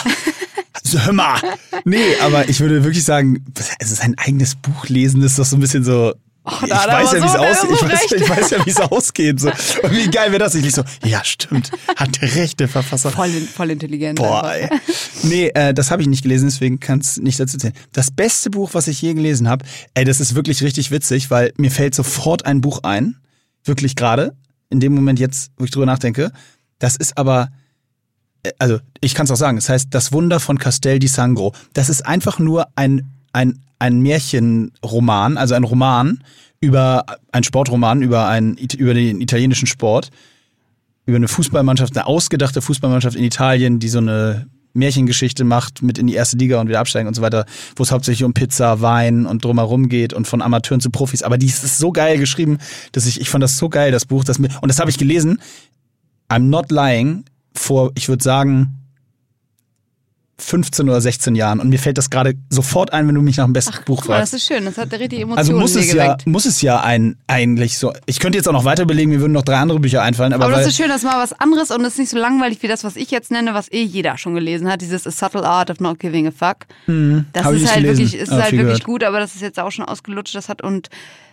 Also, Hör mal! Nee, aber ich würde wirklich sagen, also sein eigenes Buch lesen ist doch so ein bisschen so. ich, hat er weiß ja, wie es so- so Ich, weiß, recht. ich weiß ja, wie es ausgeht. So. Und wie geil wäre das? Ich so, ja, stimmt. Hat der rechte Verfasser. Voll, voll intelligent. Boah, ey. Nee, äh, das habe ich nicht gelesen, deswegen kann es nicht dazu zählen. Das beste Buch, was ich je gelesen habe, ey, das ist wirklich richtig witzig, weil mir fällt sofort ein Buch ein, wirklich gerade, in dem Moment jetzt, wo ich drüber nachdenke. Das ist aber, äh, also ich kann es auch sagen, es heißt Das Wunder von Castel di Sangro. Das ist einfach nur ein, ein, ein Märchenroman, also ein Roman über, ein Sportroman über, ein, über den italienischen Sport über eine Fußballmannschaft, eine ausgedachte Fußballmannschaft in Italien, die so eine Märchengeschichte macht mit in die erste Liga und wieder absteigen und so weiter, wo es hauptsächlich um Pizza, Wein und drumherum geht und von Amateuren zu Profis. Aber die ist so geil geschrieben, dass ich, ich fand das so geil, das Buch, mir, und das habe ich gelesen, I'm not lying, vor, ich würde sagen, 15 oder 16 Jahren. Und mir fällt das gerade sofort ein, wenn du mich nach dem besten Buch Guck mal, fragst. das ist schön. Das hat richtig Emotionen Also muss es ja, muss es ja ein, eigentlich so. Ich könnte jetzt auch noch weiter belegen, mir würden noch drei andere Bücher einfallen, aber, Aber weil, das ist schön, das ist mal was anderes und das ist nicht so langweilig wie das, was ich jetzt nenne, was eh jeder schon gelesen hat. Dieses A Subtle Art of Not Giving a Fuck. Das Hm, Hab ich ist halt gelesen, wirklich, ist aber halt wirklich gehört. gut, aber das ist jetzt auch schon ausgelutscht. Das hat und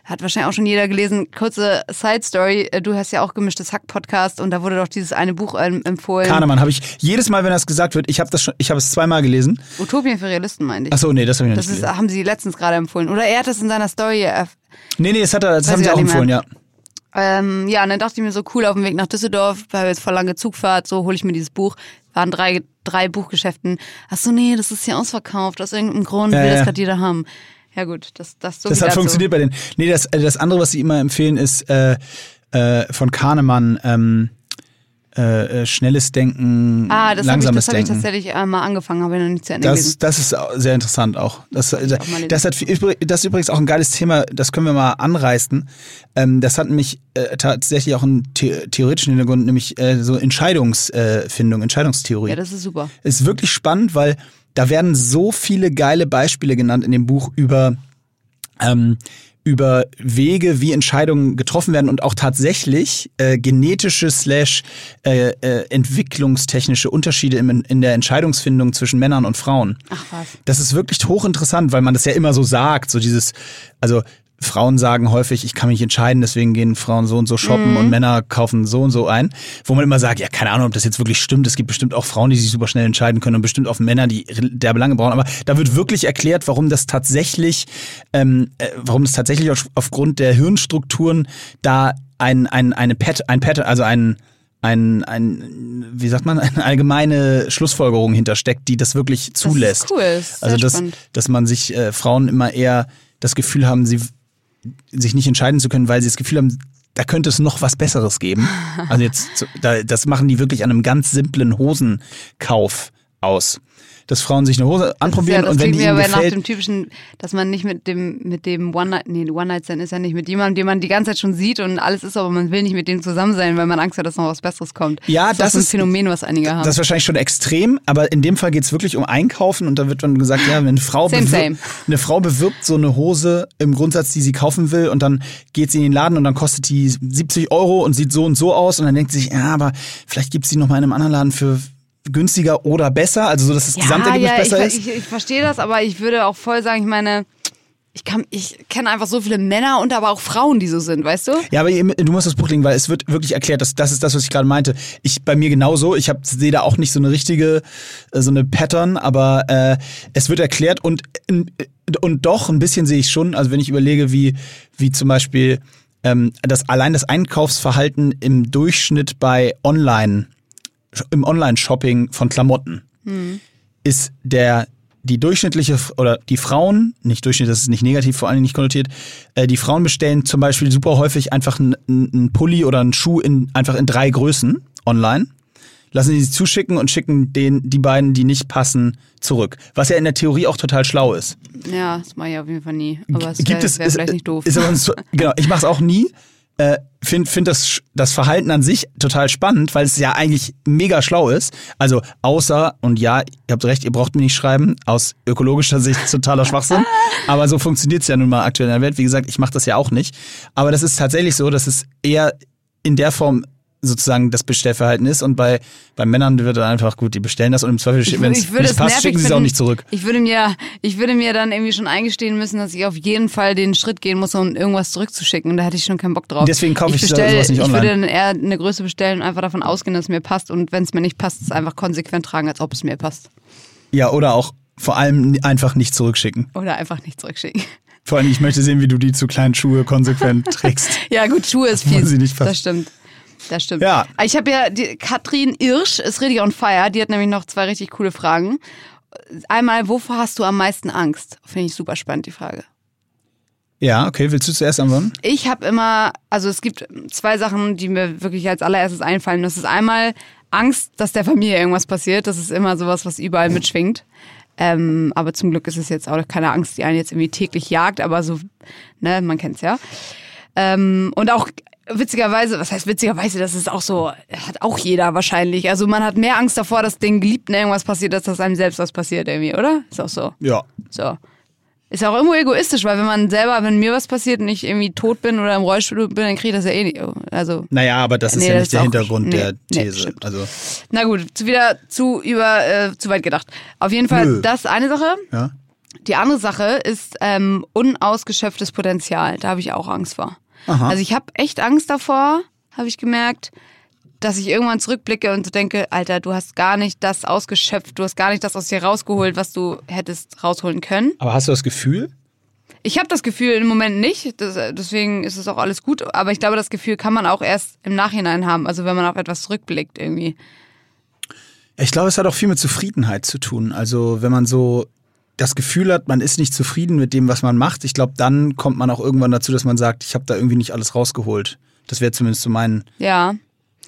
hat wahrscheinlich auch schon jeder gelesen. Kurze Side Story. Du hast ja auch gemischtes Hack Podcast und da wurde doch dieses eine Buch ähm, empfohlen. Kahnemann habe ich jedes Mal, wenn das gesagt wird, ich habe das schon, ich habe es zweimal gelesen. Utopien für Realisten, meinte ich. Ach so, nee, das habe ich noch das nicht gelesen. haben sie letztens gerade empfohlen. Oder er hat das in seiner Story äh, Nee, nee, das hat er, das haben sie auch mehr. empfohlen, ja. Ähm, ja, und dann dachte ich mir so, cool, auf dem Weg nach Düsseldorf, weil jetzt voll lange Zugfahrt, so hole ich mir dieses Buch. Waren drei, drei Buchgeschäften. Ach so, nee, das ist hier ausverkauft. Aus irgendeinem Grund Ja, will das ja. gerade jeder haben. Ja gut, das, das so Das hat funktioniert bei denen. Nee, das, äh, das andere, was sie immer empfehlen, ist äh, äh, von Kahnemann ähm, äh, äh, schnelles Denken, Ah, das habe ich, langsames das hab ich Denken. tatsächlich äh, mal angefangen, habe ich noch nicht zu Ende Das, gelesen. das ist sehr interessant auch. Das, ich auch das, hat, das ist übrigens auch ein geiles Thema, das können wir mal anreißen. Ähm, das hat nämlich äh, tatsächlich auch einen the theoretischen Hintergrund, nämlich äh, so Entscheidungsfindung, Entscheidungstheorie. Ja, das ist super. ist wirklich spannend, weil da werden so viele geile Beispiele genannt in dem Buch über ähm, über Wege, wie Entscheidungen getroffen werden und auch tatsächlich äh, genetische slash äh, äh, entwicklungstechnische Unterschiede in, in der Entscheidungsfindung zwischen Männern und Frauen. Ach was. Das ist wirklich hochinteressant, weil man das ja immer so sagt, so dieses, also Frauen sagen häufig, ich kann mich entscheiden, deswegen gehen Frauen so und so shoppen Mhm. und Männer kaufen so und so ein. Wo man immer sagt, ja, keine Ahnung, ob das jetzt wirklich stimmt. Es gibt bestimmt auch Frauen, die sich super schnell entscheiden können und bestimmt auch Männer, die derbe lange brauchen. Aber da wird wirklich erklärt, warum das tatsächlich, ähm, äh, warum das tatsächlich auf, aufgrund der Hirnstrukturen da ein, ein, eine Pat, ein Pattern, also ein, ein, ein, wie sagt man, eine allgemeine Schlussfolgerung hintersteckt, die das wirklich zulässt. Das ist cool, das ist also dass, spannend. dass man sich äh, Frauen immer eher das Gefühl haben, sie sich nicht entscheiden zu können, weil sie das Gefühl haben, da könnte es noch was Besseres geben. Also jetzt, das machen die wirklich an einem ganz simplen Hosenkauf aus. Dass Frauen sich eine Hose anprobieren ja, das und wenn die mir ihnen aber nach gefällt, dem typischen, dass man nicht mit dem, mit dem One Night, nee, One Night Stand ist ja nicht mit jemandem, den man die ganze Zeit schon sieht und alles ist, aber man will nicht mit dem zusammen sein, weil man Angst hat, dass noch was Besseres kommt. Ja, das, das ist ein Phänomen, was einige haben. Das ist wahrscheinlich schon extrem, aber in dem Fall geht es wirklich um Einkaufen und da wird dann gesagt, ja, wenn eine Frau, Same, bewirbt, same. eine Frau bewirbt so eine Hose im Grundsatz, die sie kaufen will und dann geht sie in den Laden und dann kostet die 70 Euro und sieht so und so aus und dann denkt sie sich, ja, aber vielleicht gibt sie noch mal in einem anderen Laden für günstiger oder besser, also so, dass das Gesamtergebnis ja, besser ich, ist. Ich, ich verstehe das, aber ich würde auch voll sagen, ich meine, ich kann, ich kenne einfach so viele Männer und aber auch Frauen, die so sind, weißt du? Ja, aber du musst das Buch legen, weil es wird wirklich erklärt, dass das ist das, was ich gerade meinte. Ich bei mir genauso. Ich sehe da auch nicht so eine richtige, äh, so eine Pattern, aber äh, es wird erklärt und und doch ein bisschen sehe ich schon. Also wenn ich überlege, wie wie zum Beispiel ähm, das allein das Einkaufsverhalten im Durchschnitt bei Online im Online-Shopping von Klamotten ist der die durchschnittliche oder die Frauen, nicht Durchschnitt, das ist nicht negativ, vor allem nicht konnotiert, äh, die Frauen bestellen zum Beispiel super häufig einfach einen einen Pulli oder einen Schuh in, einfach in drei Größen online, lassen sie zuschicken und schicken den, die beiden, die nicht passen, zurück. Was ja in der Theorie auch total schlau ist. Ja, das mache ich auf jeden Fall nie. Aber es Gibt wäre es, wär ist, vielleicht nicht doof. Ist aber genau, ich mache es auch nie. Äh, finde find das, das Verhalten an sich total spannend, weil es ja eigentlich mega schlau ist. Also außer, und ja, ihr habt recht, ihr braucht mir nicht schreiben, aus ökologischer Sicht totaler Schwachsinn. Aber so funktioniert es ja nun mal aktuell in der Welt. Wie gesagt, ich mache das ja auch nicht. Aber das ist tatsächlich so, dass es eher in der Form sozusagen das Bestellverhalten ist und bei, bei Männern wird dann einfach gut, die bestellen das und im Zweifel, wenn es nicht passt, schicken sie es auch nicht zurück. Ich würde mir, ich würde mir dann irgendwie schon eingestehen müssen, dass ich auf jeden Fall den Schritt gehen muss, um irgendwas zurückzuschicken und da hätte ich schon keinen Bock drauf. Deswegen kaufe ich, ich bestell, sowas nicht online. Ich würde dann eher eine Größe bestellen und einfach davon ausgehen, dass es mir passt und wenn es mir nicht passt, es einfach konsequent tragen, als ob es mir passt. Ja, oder auch vor allem einfach nicht zurückschicken. Oder einfach nicht zurückschicken. Vor allem, ich möchte sehen, wie du die zu kleinen Schuhe konsequent trägst. ja, gut, Schuhe ist fies. Das stimmt. Das stimmt. Ja. Ich habe ja, die, Katrin Irsch ist richtig on fire. Die hat nämlich noch zwei richtig coole Fragen. Einmal, wovor hast du am meisten Angst? Finde ich super spannend, die Frage. Ja, okay. Willst du zuerst antworten? Ich habe immer, also es gibt zwei Sachen, die mir wirklich als allererstes einfallen. Das ist einmal Angst, dass der Familie irgendwas passiert. Das ist immer sowas, was überall mitschwingt. Ähm, aber zum Glück ist es jetzt auch keine Angst, die einen jetzt irgendwie täglich jagt, aber so, ne, man kennt's ja. Ähm, und auch witzigerweise, was heißt witzigerweise, das ist auch so, hat auch jeder wahrscheinlich. Also man hat mehr Angst davor, dass den Geliebten irgendwas passiert, als dass einem selbst was passiert irgendwie, oder? Ist auch so. Ja. So. Ist auch irgendwo egoistisch, weil wenn man selber, wenn mir was passiert und ich irgendwie tot bin oder im Rollstuhl bin, dann kriege ich das ja eh nicht. Also, naja, aber das ist nee, ja nicht der Hintergrund nee, der These. Nee, also. Na gut, zu, wieder zu über äh, zu weit gedacht. Auf jeden Fall, Nö. das eine Sache. Ja. Die andere Sache ist ähm, unausgeschöpftes Potenzial. Da habe ich auch Angst vor. Aha. Also ich habe echt Angst davor, habe ich gemerkt, dass ich irgendwann zurückblicke und so denke, Alter, du hast gar nicht das ausgeschöpft, du hast gar nicht das aus dir rausgeholt, was du hättest rausholen können. Aber hast du das Gefühl? Ich habe das Gefühl im Moment nicht, das, deswegen ist es auch alles gut. Aber ich glaube, das Gefühl kann man auch erst im Nachhinein haben, also wenn man auf etwas zurückblickt irgendwie. Ich glaube, es hat auch viel mit Zufriedenheit zu tun. Also wenn man so das Gefühl hat, man ist nicht zufrieden mit dem, was man macht, ich glaube, dann kommt man auch irgendwann dazu, dass man sagt, ich habe da irgendwie nicht alles rausgeholt. Das wäre zumindest so mein. Ja.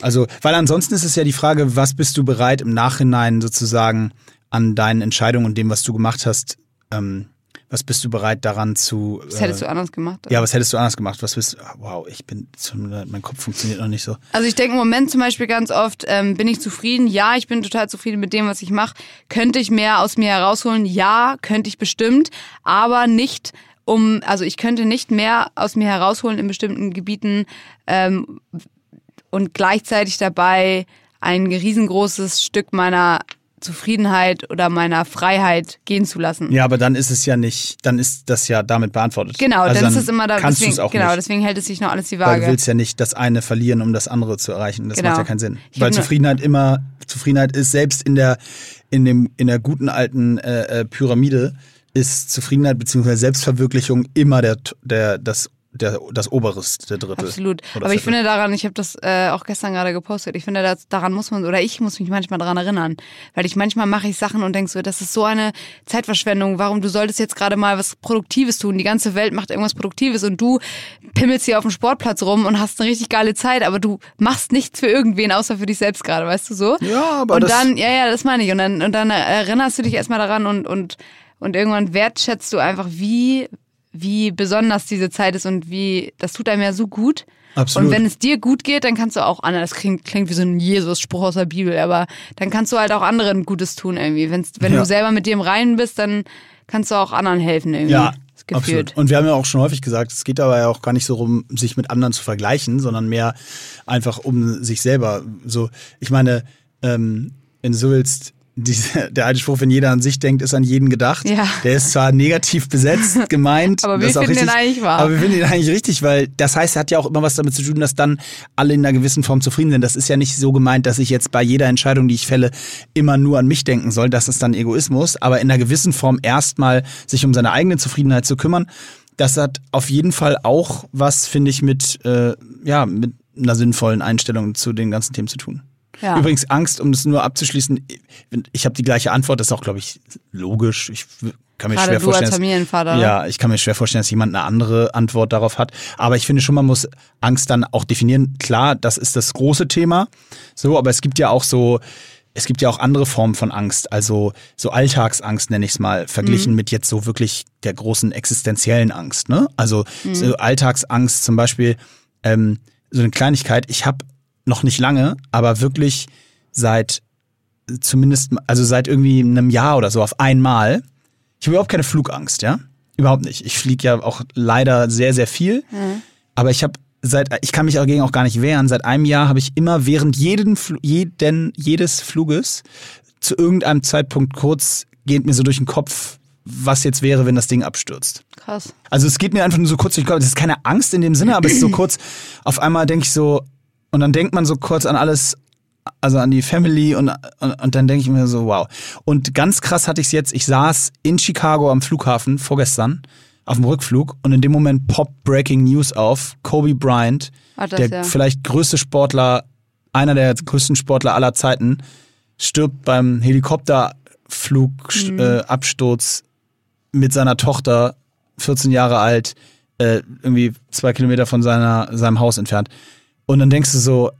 Also, weil ansonsten ist es ja die Frage, was bist du bereit im Nachhinein sozusagen an deinen Entscheidungen und dem, was du gemacht hast, ähm, was bist du bereit daran zu. Was hättest äh, du anders gemacht? Ja, was hättest du anders gemacht? Was bist ah, Wow, ich bin. Mein Kopf funktioniert noch nicht so. Also ich denke im Moment zum Beispiel ganz oft, ähm, bin ich zufrieden? Ja, ich bin total zufrieden mit dem, was ich mache. Könnte ich mehr aus mir herausholen? Ja, könnte ich bestimmt, aber nicht um, also ich könnte nicht mehr aus mir herausholen in bestimmten Gebieten ähm, und gleichzeitig dabei ein riesengroßes Stück meiner Zufriedenheit oder meiner Freiheit gehen zu lassen. Ja, aber dann ist es ja nicht, dann ist das ja damit beantwortet. Genau, also dann, ist es immer da. Kannst deswegen, auch genau, nicht. deswegen hält es sich noch alles die Waage. Weil du willst ja nicht das eine verlieren, um das andere zu erreichen. Das genau. macht ja keinen Sinn. Ich Weil Zufriedenheit immer, Zufriedenheit ist selbst in der, in dem, in der guten alten äh, äh Pyramide ist Zufriedenheit bzw. Selbstverwirklichung immer der, der, das der, das oberste Drittel. Absolut. Aber ich finde daran, ich habe das äh, auch gestern gerade gepostet, ich finde, das, daran muss man, oder ich muss mich manchmal daran erinnern. Weil ich manchmal mache ich Sachen und denke so, das ist so eine Zeitverschwendung. Warum du solltest jetzt gerade mal was Produktives tun? Die ganze Welt macht irgendwas Produktives und du pimmelst hier auf dem Sportplatz rum und hast eine richtig geile Zeit, aber du machst nichts für irgendwen, außer für dich selbst gerade, weißt du so? Ja, aber. Und dann, ja, ja, das meine ich. Und dann, und dann erinnerst du dich erstmal daran und, und und irgendwann wertschätzt du einfach, wie wie besonders diese Zeit ist und wie, das tut einem ja so gut. Absolut. Und wenn es dir gut geht, dann kannst du auch anderen, das klingt, klingt wie so ein Jesus-Spruch aus der Bibel, aber dann kannst du halt auch anderen Gutes tun irgendwie. Wenn's, wenn ja. du selber mit dir im Reinen bist, dann kannst du auch anderen helfen irgendwie. Ja. Absolut. Und wir haben ja auch schon häufig gesagt, es geht dabei ja auch gar nicht so rum, sich mit anderen zu vergleichen, sondern mehr einfach um sich selber. So, ich meine, ähm, wenn du so willst, diese, der alte Spruch, wenn jeder an sich denkt, ist an jeden gedacht. Ja. Der ist zwar negativ besetzt, gemeint. aber wir finden richtig, den eigentlich wahr. Aber wir finden ihn eigentlich richtig, weil das heißt, er hat ja auch immer was damit zu tun, dass dann alle in einer gewissen Form zufrieden sind. Das ist ja nicht so gemeint, dass ich jetzt bei jeder Entscheidung, die ich fälle, immer nur an mich denken soll. Das ist dann Egoismus. Aber in einer gewissen Form erstmal sich um seine eigene Zufriedenheit zu kümmern. Das hat auf jeden Fall auch was, finde ich, mit, äh, ja, mit einer sinnvollen Einstellung zu den ganzen Themen zu tun. Ja. Übrigens Angst, um das nur abzuschließen, ich habe die gleiche Antwort, das ist auch, glaube ich, logisch. Ich kann mir Gerade schwer vorstellen. Dass, ja, ich kann mir schwer vorstellen, dass jemand eine andere Antwort darauf hat. Aber ich finde schon, man muss Angst dann auch definieren. Klar, das ist das große Thema. So, aber es gibt ja auch so, es gibt ja auch andere Formen von Angst, also so Alltagsangst nenne ich es mal, verglichen mhm. mit jetzt so wirklich der großen existenziellen Angst. Ne? Also mhm. so Alltagsangst zum Beispiel, ähm, so eine Kleinigkeit. Ich habe noch nicht lange, aber wirklich seit zumindest, also seit irgendwie einem Jahr oder so auf einmal. Ich habe überhaupt keine Flugangst, ja? Überhaupt nicht. Ich fliege ja auch leider sehr, sehr viel. Mhm. Aber ich habe seit, ich kann mich dagegen auch gar nicht wehren. Seit einem Jahr habe ich immer während jeden, jeden, jedes Fluges zu irgendeinem Zeitpunkt kurz geht mir so durch den Kopf, was jetzt wäre, wenn das Ding abstürzt. Krass. Also es geht mir einfach nur so kurz durch den Kopf. Es ist keine Angst in dem Sinne, aber es ist so kurz, auf einmal denke ich so, und dann denkt man so kurz an alles, also an die Family und, und, und dann denke ich mir so, wow. Und ganz krass hatte ich es jetzt, ich saß in Chicago am Flughafen vorgestern auf dem Rückflug und in dem Moment poppt Breaking News auf, Kobe Bryant, Ah, das der ja. vielleicht größte Sportler, einer der größten Sportler aller Zeiten, stirbt beim Helikopterflugabsturz Mhm. äh, mit seiner Tochter, 14 Jahre alt, äh, irgendwie zwei Kilometer von seiner, seinem Haus entfernt. Und dann denkst du so,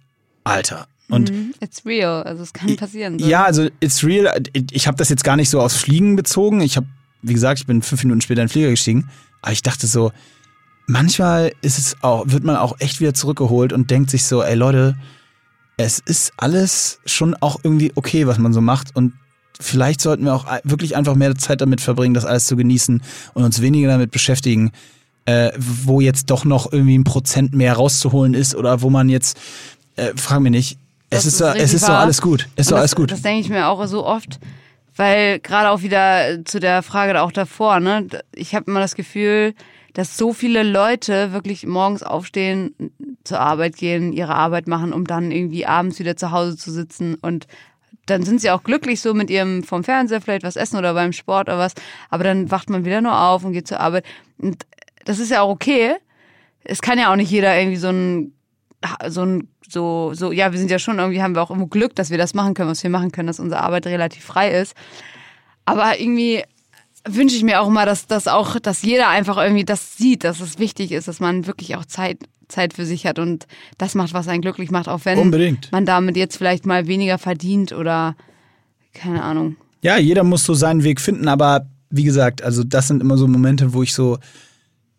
Alter. Und Mhm. It's real, also es kann passieren. So. ja, also it's real. Ich habe das jetzt gar nicht so aufs Fliegen bezogen. Ich habe, wie gesagt, ich bin fünf Minuten später in den Flieger gestiegen. Aber ich dachte so, manchmal ist es auch, wird man auch echt wieder zurückgeholt und denkt sich so, ey Leute, es ist alles schon auch irgendwie okay, was man so macht. Und vielleicht sollten wir auch wirklich einfach mehr Zeit damit verbringen, das alles zu genießen und uns weniger damit beschäftigen, äh, wo jetzt doch noch irgendwie ein Prozent mehr rauszuholen ist oder wo man jetzt, äh, frag mich nicht, es ist, so- es ist wahr. alles gut. Es ist das, alles gut. Das denke ich mir auch so oft, weil gerade auch wieder zu der Frage da auch davor, ne? Ich habe immer das Gefühl, dass so viele Leute wirklich morgens aufstehen, zur Arbeit gehen, ihre Arbeit machen, um dann irgendwie abends wieder zu Hause zu sitzen und dann sind sie auch glücklich so mit ihrem vom Fernseher vielleicht was essen oder beim Sport oder was, aber dann wacht man wieder nur auf und geht zur Arbeit und das ist ja auch okay. Es kann ja auch nicht jeder irgendwie so ein so ein so so ja wir sind ja schon irgendwie haben wir auch immer Glück dass wir das machen können was wir machen können dass unsere Arbeit relativ frei ist aber irgendwie wünsche ich mir auch immer dass dass auch dass jeder einfach irgendwie das sieht dass es wichtig ist dass man wirklich auch Zeit Zeit für sich hat und das macht was einen glücklich macht auch wenn Unbedingt. man damit jetzt vielleicht mal weniger verdient oder keine Ahnung Ja, jeder muss so seinen Weg finden, aber wie gesagt, also das sind immer so Momente, wo ich so,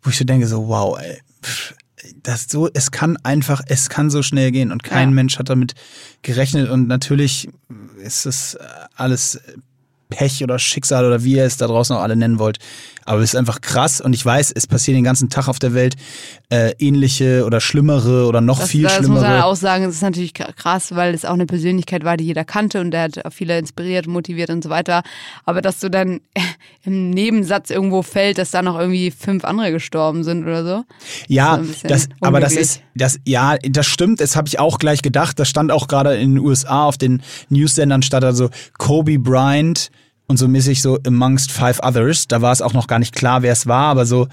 wo ich so denke, so, wow, ey, pff, das so, es kann einfach, es kann so schnell gehen und kein Ja. Mensch hat damit gerechnet und natürlich ist es alles Pech oder Schicksal oder wie ihr es da draußen auch alle nennen wollt. Aber es ist einfach krass und ich weiß, es passieren den ganzen Tag auf der Welt äh, ähnliche oder schlimmere oder noch Das, viel das muss schlimmere. man auch sagen, es ist natürlich krass, weil es auch eine Persönlichkeit war, die jeder kannte und der hat auch viele inspiriert, motiviert und so weiter. Aber dass du dann im Nebensatz irgendwo fällt, dass da noch irgendwie fünf andere gestorben sind oder so. Ja, das, aber das ist, das, ja, das stimmt, das habe ich auch gleich gedacht. Das stand auch gerade in den USA auf den News-Sendern statt also Kobe Bryant und so mäßig so amongst five others. Da war es auch noch gar nicht klar, wer es war, aber so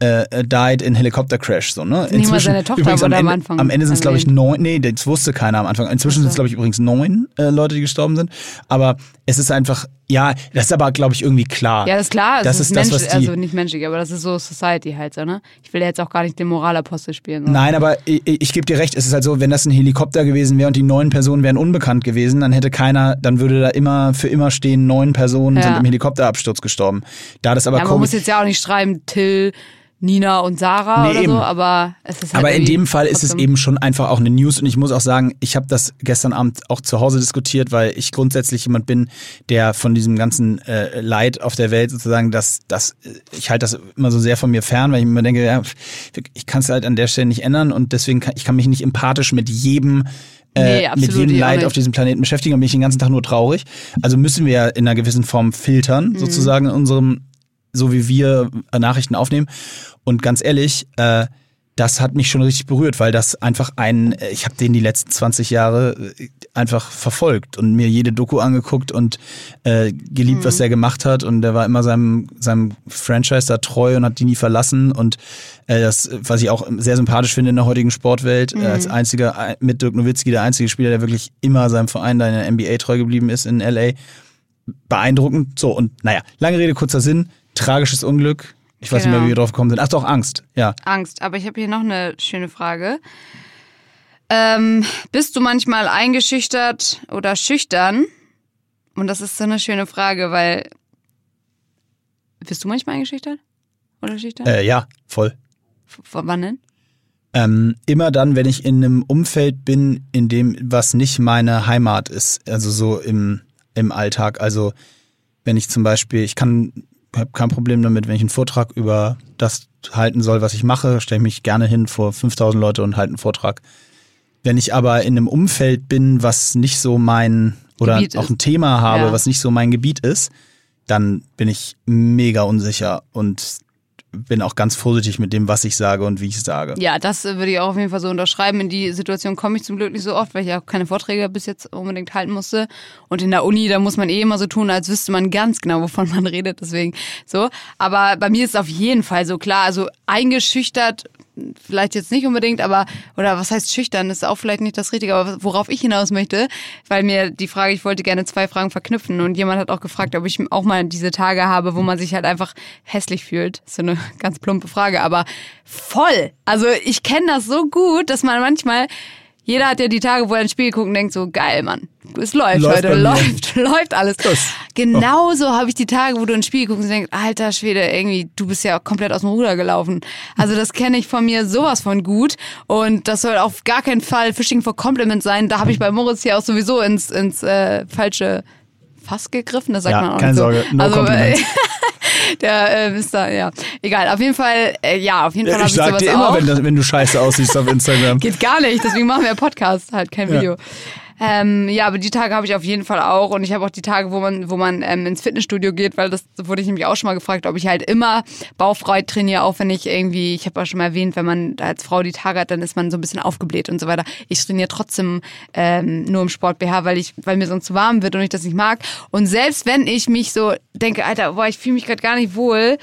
äh, died in Helicopter-Crash. So, ne? Nicht mal seine Tochter übrigens am wurde am Ende, Anfang am Ende sind es, glaube ich, neun, nee, das wusste keiner am Anfang. Inzwischen sind es, glaube ich, übrigens neun äh, Leute, die gestorben sind. Aber es ist einfach, ja, das ist aber, glaube ich, irgendwie klar. Ja, das ist klar, Das ist, ist das, was die- also nicht menschlich, aber das ist so Society halt so, ne? Ich will ja jetzt auch gar nicht den Moralapostel spielen. So. Nein, aber ich, ich gebe dir recht, es ist halt so, wenn das ein Helikopter gewesen wäre und die neun Personen wären unbekannt gewesen, dann hätte keiner, dann würde da immer für immer stehen, neun Personen Ja. sind im Helikopterabsturz gestorben. Da das aber ja, man muss jetzt ja auch nicht schreiben, Till, Nina und Sarah Nee, oder eben. so, aber es ist halt aber in dem Fall ist es eben schon einfach auch eine News und ich muss auch sagen, ich habe das gestern Abend auch zu Hause diskutiert, weil ich grundsätzlich jemand bin, der von diesem ganzen äh, Leid auf der Welt sozusagen, das, das, ich halte das immer so sehr von mir fern, weil ich mir immer denke, ja, ich kann es halt an der Stelle nicht ändern und deswegen kann ich kann mich nicht empathisch mit jedem äh, mit jedem Leid auf diesem Planeten beschäftigen und bin ich den ganzen Tag nur traurig. Also müssen wir ja in einer gewissen Form Mhm. filtern, sozusagen in unserem, so wie wir äh, Nachrichten aufnehmen. Und ganz ehrlich, äh, das hat mich schon richtig berührt, weil das einfach ein, äh, ich habe den die letzten 20 Jahre äh, einfach verfolgt und mir jede Doku angeguckt und äh, geliebt, Mhm. was der gemacht hat. Und der war immer seinem, seinem Franchise da treu und hat die nie verlassen. Und äh, das, was ich auch sehr sympathisch finde in der heutigen Sportwelt, äh, als einziger, mit Dirk Nowitzki, der einzige Spieler, der wirklich immer seinem Verein da in der NBA treu geblieben ist in LA. Beeindruckend. So, und naja, lange Rede, kurzer Sinn. Tragisches Unglück. Ich weiß nicht mehr, Genau. wie wir drauf gekommen sind. Ach doch, Angst. Ja. Angst. Aber ich habe hier noch eine schöne Frage. Ähm, bist du manchmal eingeschüchtert oder schüchtern? Und das ist so eine schöne Frage, weil bist du manchmal eingeschüchtert oder schüchtern? Äh, ja, voll. V- wann denn? Ähm, immer dann, wenn ich in einem Umfeld bin, in dem was nicht meine Heimat ist, also so im, im Alltag. Also wenn ich zum Beispiel, ich kann, habe kein Problem damit, wenn ich einen Vortrag über das halten soll, was ich mache, stelle ich mich gerne hin vor 5000 Leute und halte einen Vortrag. Wenn ich aber in einem Umfeld bin, was nicht so mein oder Gebiet auch ist. ein Thema habe, Ja. was nicht so mein Gebiet ist, dann bin ich mega unsicher und bin auch ganz vorsichtig mit dem, was ich sage und wie ich sage. Ja, das äh, würde ich auch auf jeden Fall so unterschreiben. In die Situation komme ich zum Glück nicht so oft, weil ich auch keine Vorträge bis jetzt unbedingt halten musste. Und in der Uni, da muss man eh immer so tun, als wüsste man ganz genau, wovon man redet. Deswegen so. Aber bei mir ist es auf jeden Fall so klar. Also eingeschüchtert, vielleicht jetzt nicht unbedingt, aber, oder was heißt schüchtern, ist auch vielleicht nicht das Richtige, aber worauf ich hinaus möchte, weil mir die Frage, ich wollte gerne zwei Fragen verknüpfen und jemand hat auch gefragt, ob ich auch mal diese Tage habe, wo man sich halt einfach hässlich fühlt. Ist so eine ganz plumpe Frage, aber voll. Also ich kenne das so gut, dass man manchmal, jeder hat ja die Tage, wo er ins Spiel guckt und denkt so, geil, Mann, es läuft, Läuft heute, läuft, läuft alles. Das- Genauso habe ich die Tage, wo du ins Spiel guckst und denkst, alter Schwede, irgendwie, du bist ja komplett aus dem Ruder gelaufen. Also das kenne ich von mir sowas von gut und das soll auf gar keinen Fall Fishing for Compliment sein. Da habe ich bei Moritz hier auch sowieso ins, ins äh, falsche Fass gegriffen, das sagt Ja, man auch keine so. Sorge, no also, compliment. der äh, ist da, ja. Egal, auf jeden Fall, äh, ja, auf jeden Fall habe ich ich sag sowas dir immer, auch. wenn, wenn du scheiße aussiehst auf Instagram. Geht gar nicht, deswegen machen wir Podcast, halt kein Ja. Ähm, ja, aber die Tage habe ich auf jeden Fall auch und ich habe auch die Tage, wo man, wo man ähm, ins Fitnessstudio geht, weil das wurde ich nämlich auch schon mal gefragt, ob ich halt immer bauchfrei trainiere, auch wenn ich irgendwie, ich habe auch schon mal erwähnt, wenn man als Frau die Tage hat, dann ist man so ein bisschen aufgebläht und so weiter. Ich trainiere trotzdem ähm, nur im Sport BH, weil ich, weil mir sonst zu warm wird und ich das nicht mag. Und selbst wenn ich mich so denke, Alter, boah, ich fühle mich gerade gar nicht wohl,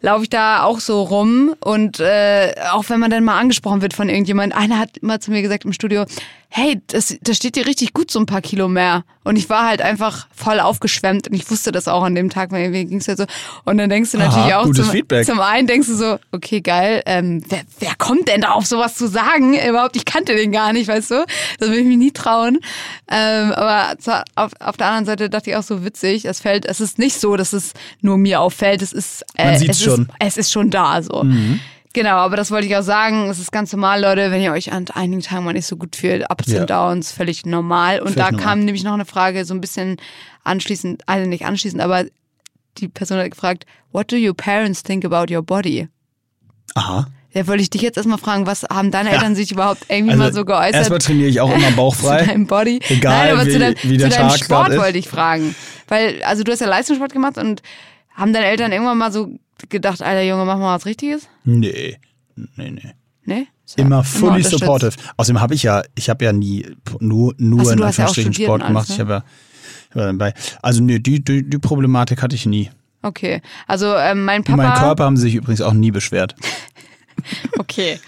laufe ich da auch so rum und äh, auch wenn man dann mal angesprochen wird von irgendjemand, einer hat immer zu mir gesagt im Studio, hey, das, das steht dir richtig gut, so ein paar Kilo mehr. Und ich war halt einfach voll aufgeschwemmt und ich wusste das auch an dem Tag, weil mir ging's halt so. Und dann denkst du natürlich Aha, auch gutes zum, Feedback. zum einen denkst du so, okay, geil, ähm, wer, wer kommt denn da auf sowas zu sagen? Überhaupt, ich kannte den gar nicht, weißt du? Das will ich mich nie trauen. Ähm, aber zwar auf, auf der anderen Seite dachte ich auch so witzig, es fällt, es ist nicht so, dass es nur mir auffällt, es ist, äh, Man sieht's es schon. Mhm. Ist, es ist schon da, so. Genau, aber das wollte ich auch sagen. Es ist ganz normal, Leute, wenn ihr euch an einigen Tagen mal nicht so gut fühlt. Ups Ja. und Downs, völlig normal. Und Völlig da normal. kam nämlich noch eine Frage, so ein bisschen anschließend, also nicht anschließend, aber die Person hat gefragt, what do your parents think about your body? Aha. Da wollte ich dich jetzt erstmal fragen, was haben deine Eltern sich überhaupt irgendwie Also mal so geäußert? erstmal trainiere ich auch immer zu bauchfrei. deinem Body. Egal, Nein, aber wie- zu, dein, wie der zu deinem Tag Sport wollte ich fragen. Weil, also du hast ja Leistungssport gemacht und haben deine Eltern irgendwann mal so gedacht, alter Junge, mach mal was Richtiges? Nee. Nee, nee. Nee? Ja Immer fully unterstützt. supportive. Außerdem habe ich ja, ich habe ja nie nur, nur so, in du hast ja Anführungsstrichen Sport und gemacht. alles, Ich habe ja, dabei. Also nee, die, die, die Problematik hatte ich nie. Okay. Also ähm, mein Und Papa. mein Körper haben sie sich übrigens auch nie beschwert. Okay.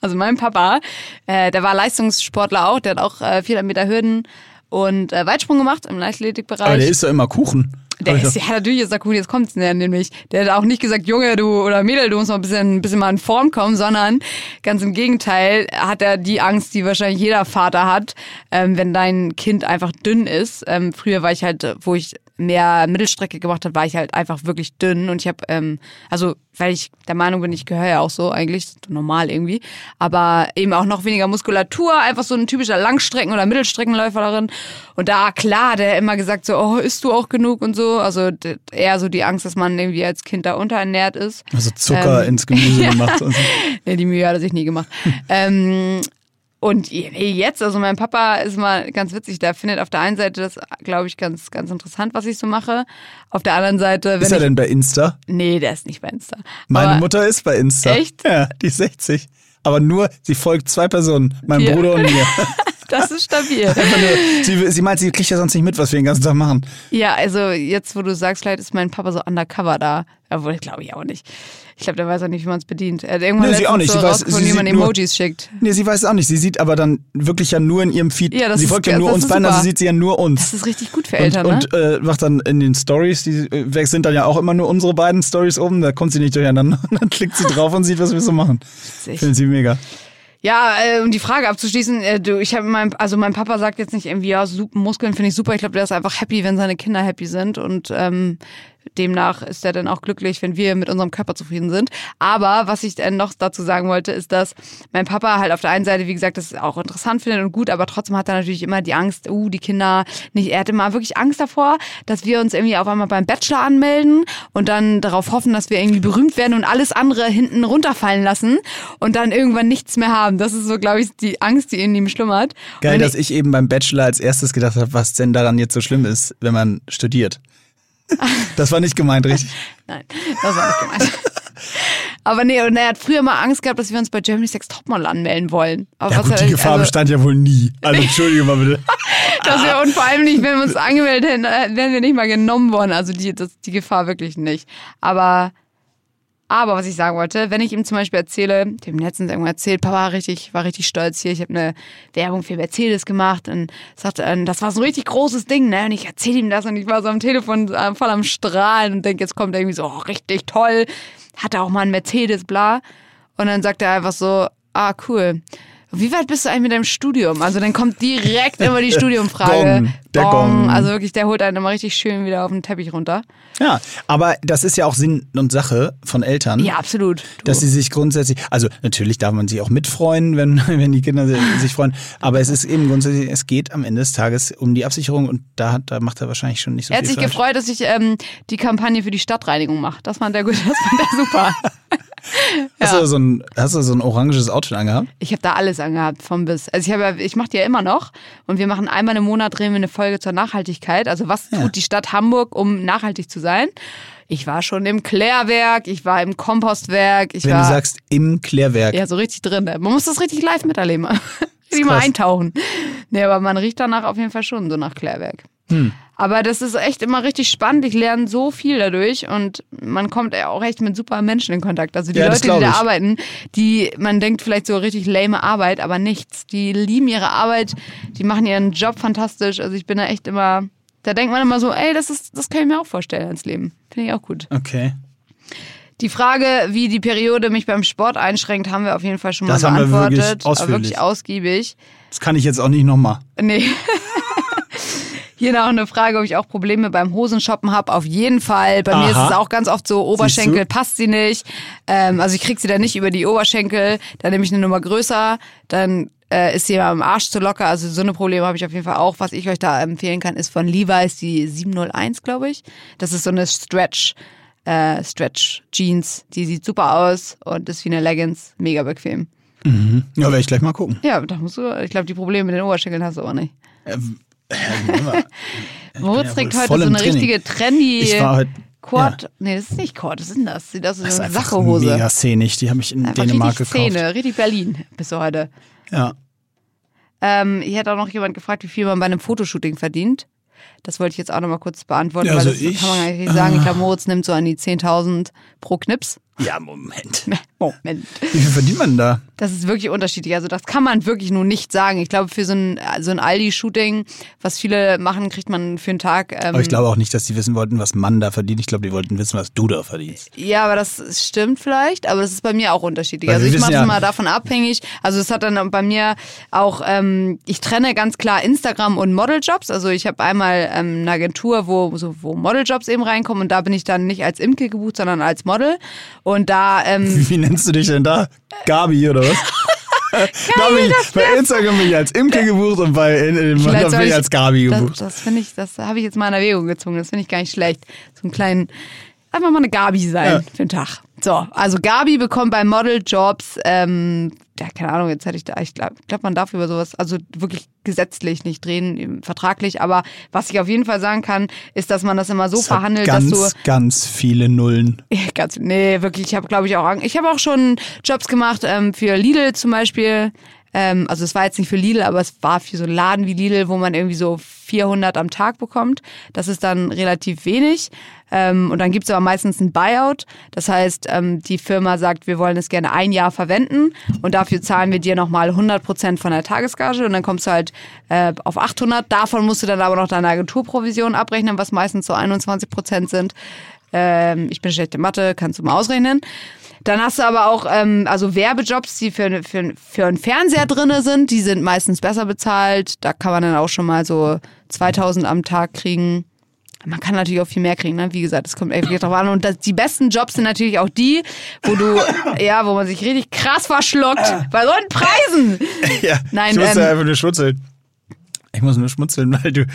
Also mein Papa, äh, der war Leistungssportler auch, der hat auch äh, 400 Meter Hürden und äh, Weitsprung gemacht im Leichtathletikbereich. Aber der isst doch immer Kuchen. Der ist, ja, natürlich ist er cool, jetzt kommt's nämlich. Der hat auch nicht gesagt, Junge, du oder Mädel, du musst mal ein bisschen, ein bisschen mal in Form kommen, sondern ganz im Gegenteil hat er die Angst, die wahrscheinlich jeder Vater hat, ähm, wenn dein Kind einfach dünn ist. Ähm, früher war ich halt, wo ich mehr Mittelstrecke gemacht habe, war ich halt einfach wirklich dünn und ich habe, ähm, also weil ich der Meinung bin, ich gehöre ja auch so eigentlich, normal irgendwie, aber eben auch noch weniger Muskulatur, einfach so ein typischer Langstrecken- oder Mittelstreckenläuferin. Und da, klar, hat er immer gesagt so, oh, isst du auch genug und so, also eher so die Angst, dass man irgendwie als Kind da unterernährt ist. Also Zucker Ähm, ins Gemüse gemacht. Und so. Nee, die Mühe hat er sich nie gemacht. ähm, und jetzt, also mein Papa ist mal ganz witzig, der findet auf der einen Seite das, glaube ich, ganz, ganz interessant, was ich so mache. Auf der anderen Seite, wenn Ist er ich, denn bei Insta? nee, der ist nicht bei Insta. Meine Aber- Mutter ist bei Insta. Echt? Ja, die ist 60. Aber nur, sie folgt zwei Personen, mein Dir. Bruder und mir. Das ist stabil. Sie, sie meint, sie kriegt ja sonst nicht mit, was wir den ganzen Tag machen. Ja, also jetzt, wo du sagst, vielleicht ist mein Papa so undercover da. Obwohl, glaube ich auch nicht. Ich glaube, der weiß auch nicht, wie man es bedient. Er hat irgendwann Nee, sie auch nicht. so Sie weiß- sie wie man nur- Emojis schickt. Nee, sie weiß es auch nicht. Sie sieht aber dann wirklich ja nur in ihrem Feed. Ja, das sie ist folgt ja ge- nur uns ist beiden, also sieht sie ja nur uns. Das ist richtig gut für Eltern, und, ne? und äh, macht dann in den Stories, die äh, sind dann ja auch immer nur unsere beiden Stories oben, da kommt sie nicht durcheinander. Und dann klickt sie drauf und sieht, was wir so machen. Finden sie mega. Ja, äh, um die Frage abzuschließen, äh, du, ich habe mein, also mein Papa sagt jetzt nicht irgendwie, ja, super, Muskeln finde ich super. Ich glaube, der ist einfach happy, wenn seine Kinder happy sind und ähm, demnach ist er dann auch glücklich, wenn wir mit unserem Körper zufrieden sind. Aber was ich dann noch dazu sagen wollte, ist, dass mein Papa halt auf der einen Seite, wie gesagt, das auch interessant findet und gut, aber trotzdem hat er natürlich immer die Angst, uh, die Kinder nicht. Er hat immer wirklich Angst davor, dass wir uns irgendwie auf einmal beim Bachelor anmelden und dann darauf hoffen, dass wir irgendwie berühmt werden und alles andere hinten runterfallen lassen und dann irgendwann nichts mehr haben. Das ist so, glaube ich, die Angst, die in ihm schlummert. Geil, und dass ich eben beim Bachelor als erstes gedacht habe, was denn daran jetzt so schlimm ist, wenn man studiert. Das war nicht gemeint, richtig? Nein, das war nicht gemeint. Aber nee, und er hat früher mal Angst gehabt, dass wir uns bei Germany's Next Topmodel anmelden wollen. Aber Ja was gut, die Gefahr also, bestand ja wohl nie. Also entschuldige mal bitte. dass wir, und vor allem nicht, wenn wir uns angemeldet hätten, äh, wären wir nicht mal genommen worden. Also die, das, die Gefahr wirklich nicht. Aber, aber was ich sagen wollte, wenn ich ihm zum Beispiel erzähle, ich habe ihm letztens irgendwann erzählt, Papa richtig, war richtig stolz hier, ich habe eine Werbung für Mercedes gemacht und sagte, äh, das war so ein richtig großes Ding, ne? Und ich erzähle ihm das und ich war so am Telefon äh, voll am Strahlen und denke, jetzt kommt irgendwie so, oh, richtig toll, hatte auch mal einen Mercedes, bla. Und dann sagt er einfach so, ah, cool. Wie weit bist du eigentlich mit deinem Studium? Also dann kommt direkt immer die Studiumfrage. Gong, der Gong. Also wirklich, der holt einen immer richtig schön wieder auf den Teppich runter. Ja, aber das ist ja auch Sinn und Sache von Eltern. Ja, absolut. Du. Dass sie sich grundsätzlich, also natürlich darf man sich auch mitfreuen, wenn, wenn die Kinder sich freuen, aber es ist eben grundsätzlich, es geht am Ende des Tages um die Absicherung und da, hat, da macht er wahrscheinlich schon nicht so er hat viel sich falsch. gefreut, dass ich ähm, die Kampagne für die Stadtreinigung mache. Das fand er gut, das fand er super. Hast, du so ein, hast du so ein oranges Outfit angehabt? Ich habe da alles angehabt, vom bis. Also ich habe, ja, ich mache die ja immer noch und wir machen einmal im Monat drehen wir eine Folge zur Nachhaltigkeit. Also was Ja. tut die Stadt Hamburg, um nachhaltig zu sein? Ich war schon im Klärwerk, ich war im Kompostwerk, ich Wenn war du sagst, im Klärwerk. ja so richtig drin. Man muss das richtig live miterleben. richtig mal eintauchen. Nee, aber man riecht danach auf jeden Fall schon so nach Klärwerk. Hm. Aber das ist echt immer richtig spannend. Ich lerne so viel dadurch und man kommt ja auch echt mit super Menschen in Kontakt. Also die Ja, Leute, die da ich. arbeiten, die, man denkt vielleicht so richtig lame Arbeit, aber nichts. Die lieben ihre Arbeit, die machen ihren Job fantastisch. Also ich bin da echt immer, da denkt man immer so, ey, das ist, das kann ich mir auch vorstellen ins Leben. Finde ich auch gut. Okay. Die Frage, wie die Periode mich beim Sport einschränkt, haben wir auf jeden Fall schon Das mal haben wir beantwortet. wirklich ausführlich. wirklich ausgiebig. Das kann ich jetzt auch nicht nochmal. Nee. Hier noch eine Frage, ob ich auch Probleme beim Hosenshoppen habe. Auf jeden Fall. Bei mir ist Aha. es auch ganz oft so, Oberschenkel passt sie nicht. Ähm, also ich krieg sie dann nicht über die Oberschenkel. Dann nehme ich eine Nummer größer. Dann äh, ist sie am Arsch zu locker. Also so eine Probleme habe ich auf jeden Fall auch. Was ich euch da empfehlen kann, ist von Levi's die 701, glaube ich. Das ist so eine Stretch, äh, Stretch Jeans. Die sieht super aus und ist wie eine Leggings. Mega bequem. Ja, werde ich gleich mal gucken. Ja, da musst du, ich glaube, die Probleme mit den Oberschenkeln hast du auch nicht. Ähm. Moritz ja trägt wohl heute so eine Training. richtige trendy Ich war heute. Quad. Nee, das ist nicht Quad, was ist denn das? Aus wie Das ist so eine Sackhose. mega szenig. Die habe ich in Einfach Dänemark richtig gekauft. Szene, richtig Berlin bist du heute. Ja. Ähm, hier hat auch noch jemand gefragt, wie viel man bei einem Fotoshooting verdient. Das wollte ich jetzt auch noch mal kurz beantworten, Ja, weil also das ich- kann man nicht sagen. Ich glaube, Moritz nimmt so an die 10.000 pro Knips. Ja, Moment. Moment. Wie viel verdient man da? Das ist wirklich unterschiedlich. Also das kann man wirklich nur nicht sagen. Ich glaube, für so ein, so ein Aldi-Shooting, was viele machen, kriegt man für einen Tag. Ähm, Aber ich glaube auch nicht, dass die wissen wollten, was man da verdient. Ich glaube, die wollten wissen, was du da verdienst. Ja, aber das stimmt vielleicht, aber das ist bei mir auch unterschiedlich. Weil also ich mache es ja- mal davon abhängig. Also es hat dann bei mir auch, ähm, ich trenne ganz klar Instagram und Modeljobs. Also ich habe einmal ähm, eine Agentur, wo, so, wo Modeljobs eben reinkommen und da bin ich dann nicht als Imke gebucht, sondern als Model. Und da, ähm, Wie nennst du dich denn da? Gabi oder was? da ich, bei Instagram bin ich als Imke gebucht und bei in, bin ich als Gabi das, gebucht. das finde ich, das habe ich jetzt mal in Erwägung gezogen. Das finde ich gar nicht schlecht. So einen kleinen, einfach mal eine Gabi sein Ja. für den Tag. So, also Gabi bekommt bei Modeljobs, ähm, ja, keine Ahnung, jetzt hätte ich da, ich glaube, glaub, man darf über sowas, also wirklich gesetzlich nicht drehen, vertraglich, aber was ich auf jeden Fall sagen kann, ist, dass man das immer so Das verhandelt, ganz, dass du ganz viele Nullen. Ganz, nee, wirklich. Ich habe, glaube ich, auch. Ich habe auch schon Jobs gemacht ähm, für Lidl zum Beispiel. Ähm, also es war jetzt nicht für Lidl, aber es war für so einen Laden wie Lidl, wo man irgendwie so 400 am Tag bekommt. Das ist dann relativ wenig. Ähm, und dann gibt's aber meistens ein Buyout. Das heißt, ähm, die Firma sagt, wir wollen es gerne ein Jahr verwenden und dafür zahlen wir dir nochmal 100 Prozent von der Tagesgage und dann kommst du halt äh, auf 800. Davon musst du dann aber noch deine Agenturprovision abrechnen, was meistens so 21 Prozent sind. Ähm, ich bin schlechte Mathe, kannst du mal ausrechnen. Dann hast du aber auch ähm, also Werbejobs, die für, für, für einen Fernseher drinne sind. Die sind meistens besser bezahlt. Da kann man dann auch schon mal so 2000 am Tag kriegen. Man kann natürlich auch viel mehr kriegen, ne? Wie gesagt, es kommt echt drauf an. Und das, die besten Jobs sind natürlich auch die, wo du, ja, wo man sich richtig krass verschluckt. Bei solchen Preisen. Ja, Nein, ich muss ähm, da einfach nur schmunzeln. Ich muss nur schmunzeln, weil du,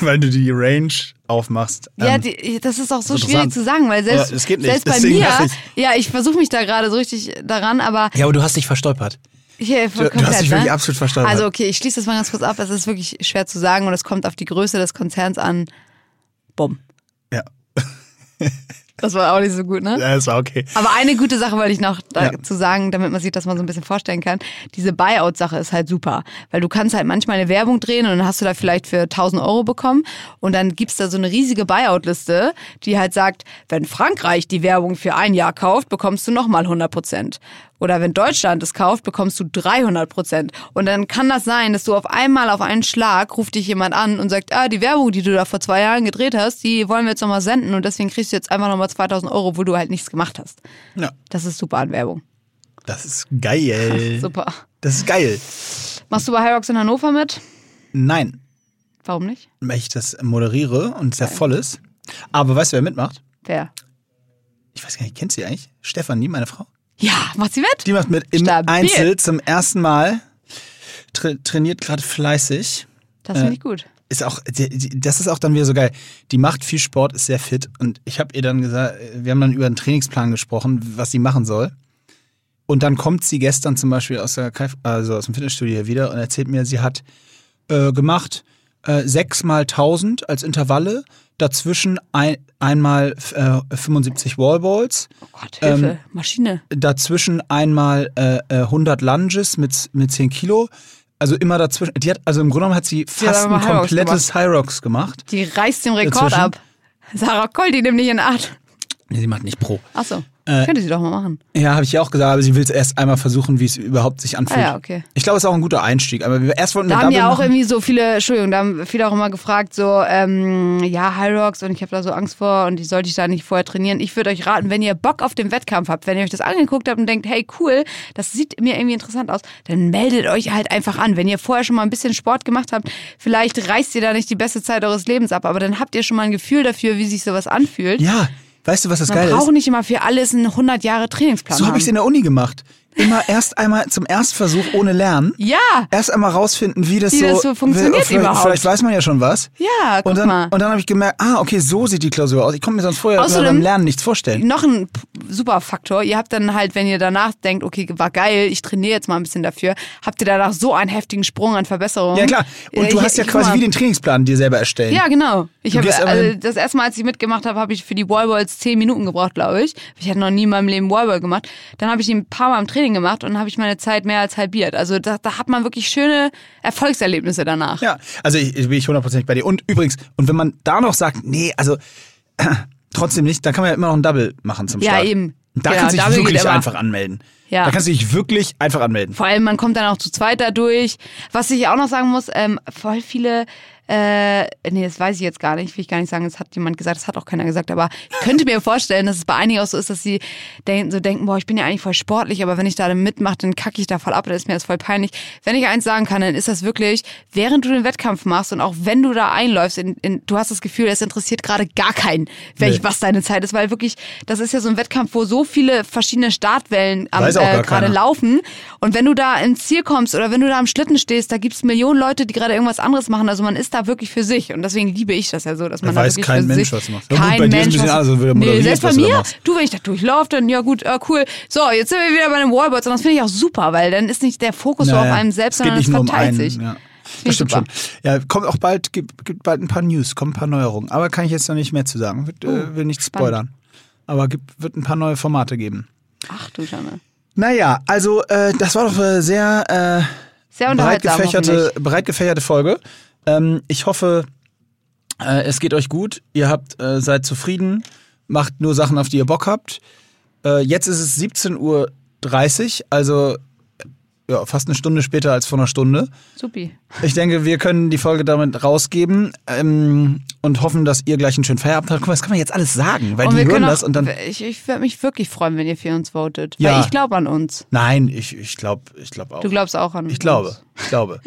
weil du die Range aufmachst. Ja, Ähm, die, das ist auch so schwierig zu sagen, weil selbst, Ja, es geht nicht, selbst bei mir, dachte ja, ich versuche mich da gerade so richtig daran, aber ja, aber du hast dich verstolpert. hier Du, du hast dich wirklich absolut verstolpert. Also okay, ich schließe das mal ganz kurz ab. Es ist wirklich schwer zu sagen und es kommt auf die Größe des Konzerns an. Bumm. ja. Das war auch nicht so gut, ne? ja, ist okay. Aber eine gute Sache wollte ich noch Ja. dazu sagen, damit man sich das mal so ein bisschen vorstellen kann. Diese Buyout-Sache ist halt super, weil du kannst halt manchmal eine Werbung drehen und dann hast du da vielleicht für 1000 Euro bekommen und dann gibt's da so eine riesige Buyout-Liste, die halt sagt, wenn Frankreich die Werbung für ein Jahr kauft, bekommst du nochmal 100 Prozent. Oder wenn Deutschland es kauft, bekommst du 300 Prozent. Und dann kann das sein, dass du auf einmal auf einen Schlag ruft dich jemand an und sagt, ah, die Werbung, die du da vor zwei Jahren gedreht hast, die wollen wir jetzt nochmal senden und deswegen kriegst du jetzt einfach nochmal 2000 Euro, wo du halt nichts gemacht hast. Ja, Das ist super an Werbung. das ist geil. Super. Das ist geil. Machst du bei Hyrox in Hannover mit? Nein, Warum nicht? weil ich das moderiere und sehr voll ist. Aber weißt du, wer mitmacht? Wer? Ich weiß gar nicht, kennst du sie eigentlich? Stefanie, meine Frau? Ja, macht sie mit? Die macht mit im Stabil. Einzel zum ersten Mal. Tra trainiert gerade fleißig. Das finde ich gut. Ist auch, das ist auch dann wieder so geil. Die macht viel Sport, ist sehr fit. Und ich habe ihr dann gesagt, wir haben dann über einen Trainingsplan gesprochen, was sie machen soll. Und dann kommt sie gestern zum Beispiel aus, der, also aus dem Fitnessstudio hier wieder und erzählt mir, sie hat äh, gemacht äh, sechs mal 1000 als Intervalle, dazwischen ein, einmal äh, 75 Wallballs, Oh Gott, Hilfe. Ähm, Maschine. dazwischen einmal äh, äh, 100 Lunges mit, mit 10 Kilo. Also immer dazwischen. Die hat, also im Grunde genommen hat sie fast ein High komplettes High Rocks gemacht. Die reißt den Rekord Dazwischen? ab. Sarah Koll, die nimmt nicht in Acht. Nee, sie macht nicht Pro. Achso. Äh, Könnte sie doch mal machen. Ja, habe ich ja auch gesagt, aber sie will es erst einmal versuchen, wie es überhaupt sich anfühlt. Ah ja, okay. Ich glaube, es ist auch ein guter Einstieg. Aber wir erst wollten wir Da haben Double ja auch machen. irgendwie so viele, Entschuldigung, da haben viele auch immer gefragt, so, ähm, ja, High Rocks und ich habe da so Angst vor und die sollte ich da nicht vorher trainieren. Ich würde euch raten, wenn ihr Bock auf den Wettkampf habt, wenn ihr euch das angeguckt habt und denkt, hey, cool, das sieht mir irgendwie interessant aus, dann meldet euch halt einfach an. Wenn ihr vorher schon mal ein bisschen Sport gemacht habt, vielleicht reißt ihr da nicht die beste Zeit eures Lebens ab, aber dann habt ihr schon mal ein Gefühl dafür, wie sich sowas anfühlt. Ja, weißt du, was das Man Geile ist? braucht nicht immer für alles einen 100 Jahre Trainingsplan So habe ich es in der Uni gemacht. Immer erst einmal zum Erstversuch ohne Lernen. Ja, Erst einmal rausfinden, wie das, Wie so, das so funktioniert vielleicht, überhaupt. Vielleicht weiß man ja schon was. ja, guck Und dann, mal. und dann habe ich gemerkt, ah, okay, so sieht die Klausur aus. Ich konnte mir sonst vorher Außerdem- beim Lernen nichts vorstellen. noch ein super Faktor. Ihr habt dann halt, wenn ihr danach denkt, okay, war geil, ich trainiere jetzt mal ein bisschen dafür, habt ihr danach so einen heftigen Sprung an Verbesserung. Ja, klar. Und Äh, du ich- hast ja ich- quasi wie den Trainingsplan dir selber erstellen. Ja, genau. Ich habe also, hin- das erste Mal, als ich mitgemacht habe, habe ich für die Wallballs zehn Minuten gebraucht, glaube ich. Ich hatte noch nie in meinem Leben Wallball gemacht. Dann habe ich die ein paar Mal im Training gemacht und habe ich meine Zeit mehr als halbiert. Also da, da hat man wirklich schöne Erfolgserlebnisse danach. Ja, also ich, ich bin ich hundertprozentig bei dir. Und übrigens, und wenn man da noch sagt, nee, also trotzdem nicht, dann kann man ja immer noch ein Double machen zum Ja, Start. eben. Da Genau, kannst du dich wirklich einfach anmelden. Ja. Da kannst du dich wirklich einfach anmelden. Vor allem, man kommt dann auch zu zweit da durch. Was ich auch noch sagen muss, ähm, voll viele, äh, nee, das weiß ich jetzt gar nicht, will ich gar nicht sagen, das hat jemand gesagt, das hat auch keiner gesagt, aber ich könnte mir vorstellen, dass es bei einigen auch so ist, dass sie denken, so denken, boah, ich bin ja eigentlich voll sportlich, aber wenn ich da mitmache, dann kacke ich da voll ab, dann ist mir das voll peinlich. Wenn ich eins sagen kann, dann ist das wirklich, während du den Wettkampf machst und auch wenn du da einläufst, in, in, du hast das Gefühl, es interessiert gerade gar keinen, welch, Nee. was deine Zeit ist, weil wirklich, das ist ja so ein Wettkampf, wo so viele verschiedene Startwellen am, äh, gerade keiner. laufen. Und wenn du da ins Ziel kommst oder wenn du da am Schlitten stehst, da gibt's Millionen Leute, die gerade irgendwas anderes machen. Also man ist da wirklich für sich. Und deswegen liebe ich das ja so, dass man Da da weiß wirklich kein für Mensch, sich, was. Ja, gut, kein Mensch, was- wieder nee, selbst bei da mir, du, wenn ich da durchlaufe, dann ja gut, äh, cool. So, jetzt sind wir wieder bei den Wallboards und das finde ich auch super, weil dann ist nicht der Fokus so auf Naja, einem selbst, sondern es um verteilt einen. sich. Ja. Das stimmt super. schon. Ja, kommt auch bald, gibt, gibt bald ein paar News, kommen ein paar Neuerungen. Aber kann ich jetzt noch nicht mehr zu sagen. Wird, äh, will nicht Oh, spannend. spoilern. Aber gibt, wird ein paar neue Formate geben. Ach du Schande. Naja, also äh, das war doch eine sehr äh, Sehr breit, gefächerte, breit gefächerte Folge. Ähm, ich hoffe, äh, es geht euch gut. Ihr habt, äh, seid zufrieden, macht nur Sachen, auf die ihr Bock habt. Äh, jetzt ist es 17.30 Uhr, also ja, fast eine Stunde später als vor einer Stunde. Supi. Ich denke, wir können die Folge damit rausgeben ähm, und hoffen, dass ihr gleich einen schönen Feierabend habt. Guck mal, das kann man jetzt alles sagen, weil Und die wir hören können das auch, und dann. ich ich würde mich wirklich freuen, wenn ihr für uns votet. Ja. Weil ich glaube an uns. Nein, ich, ich glaube ich glaub auch. Du glaubst auch an uns. Ich glaube, ich glaube.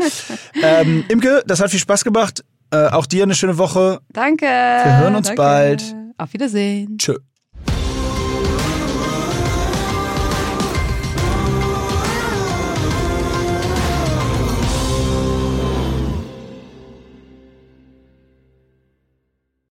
ähm, Imke, das hat viel Spaß gemacht. Äh, auch dir eine schöne Woche. Danke. Wir hören uns danke. bald. Auf Wiedersehen. Tschö.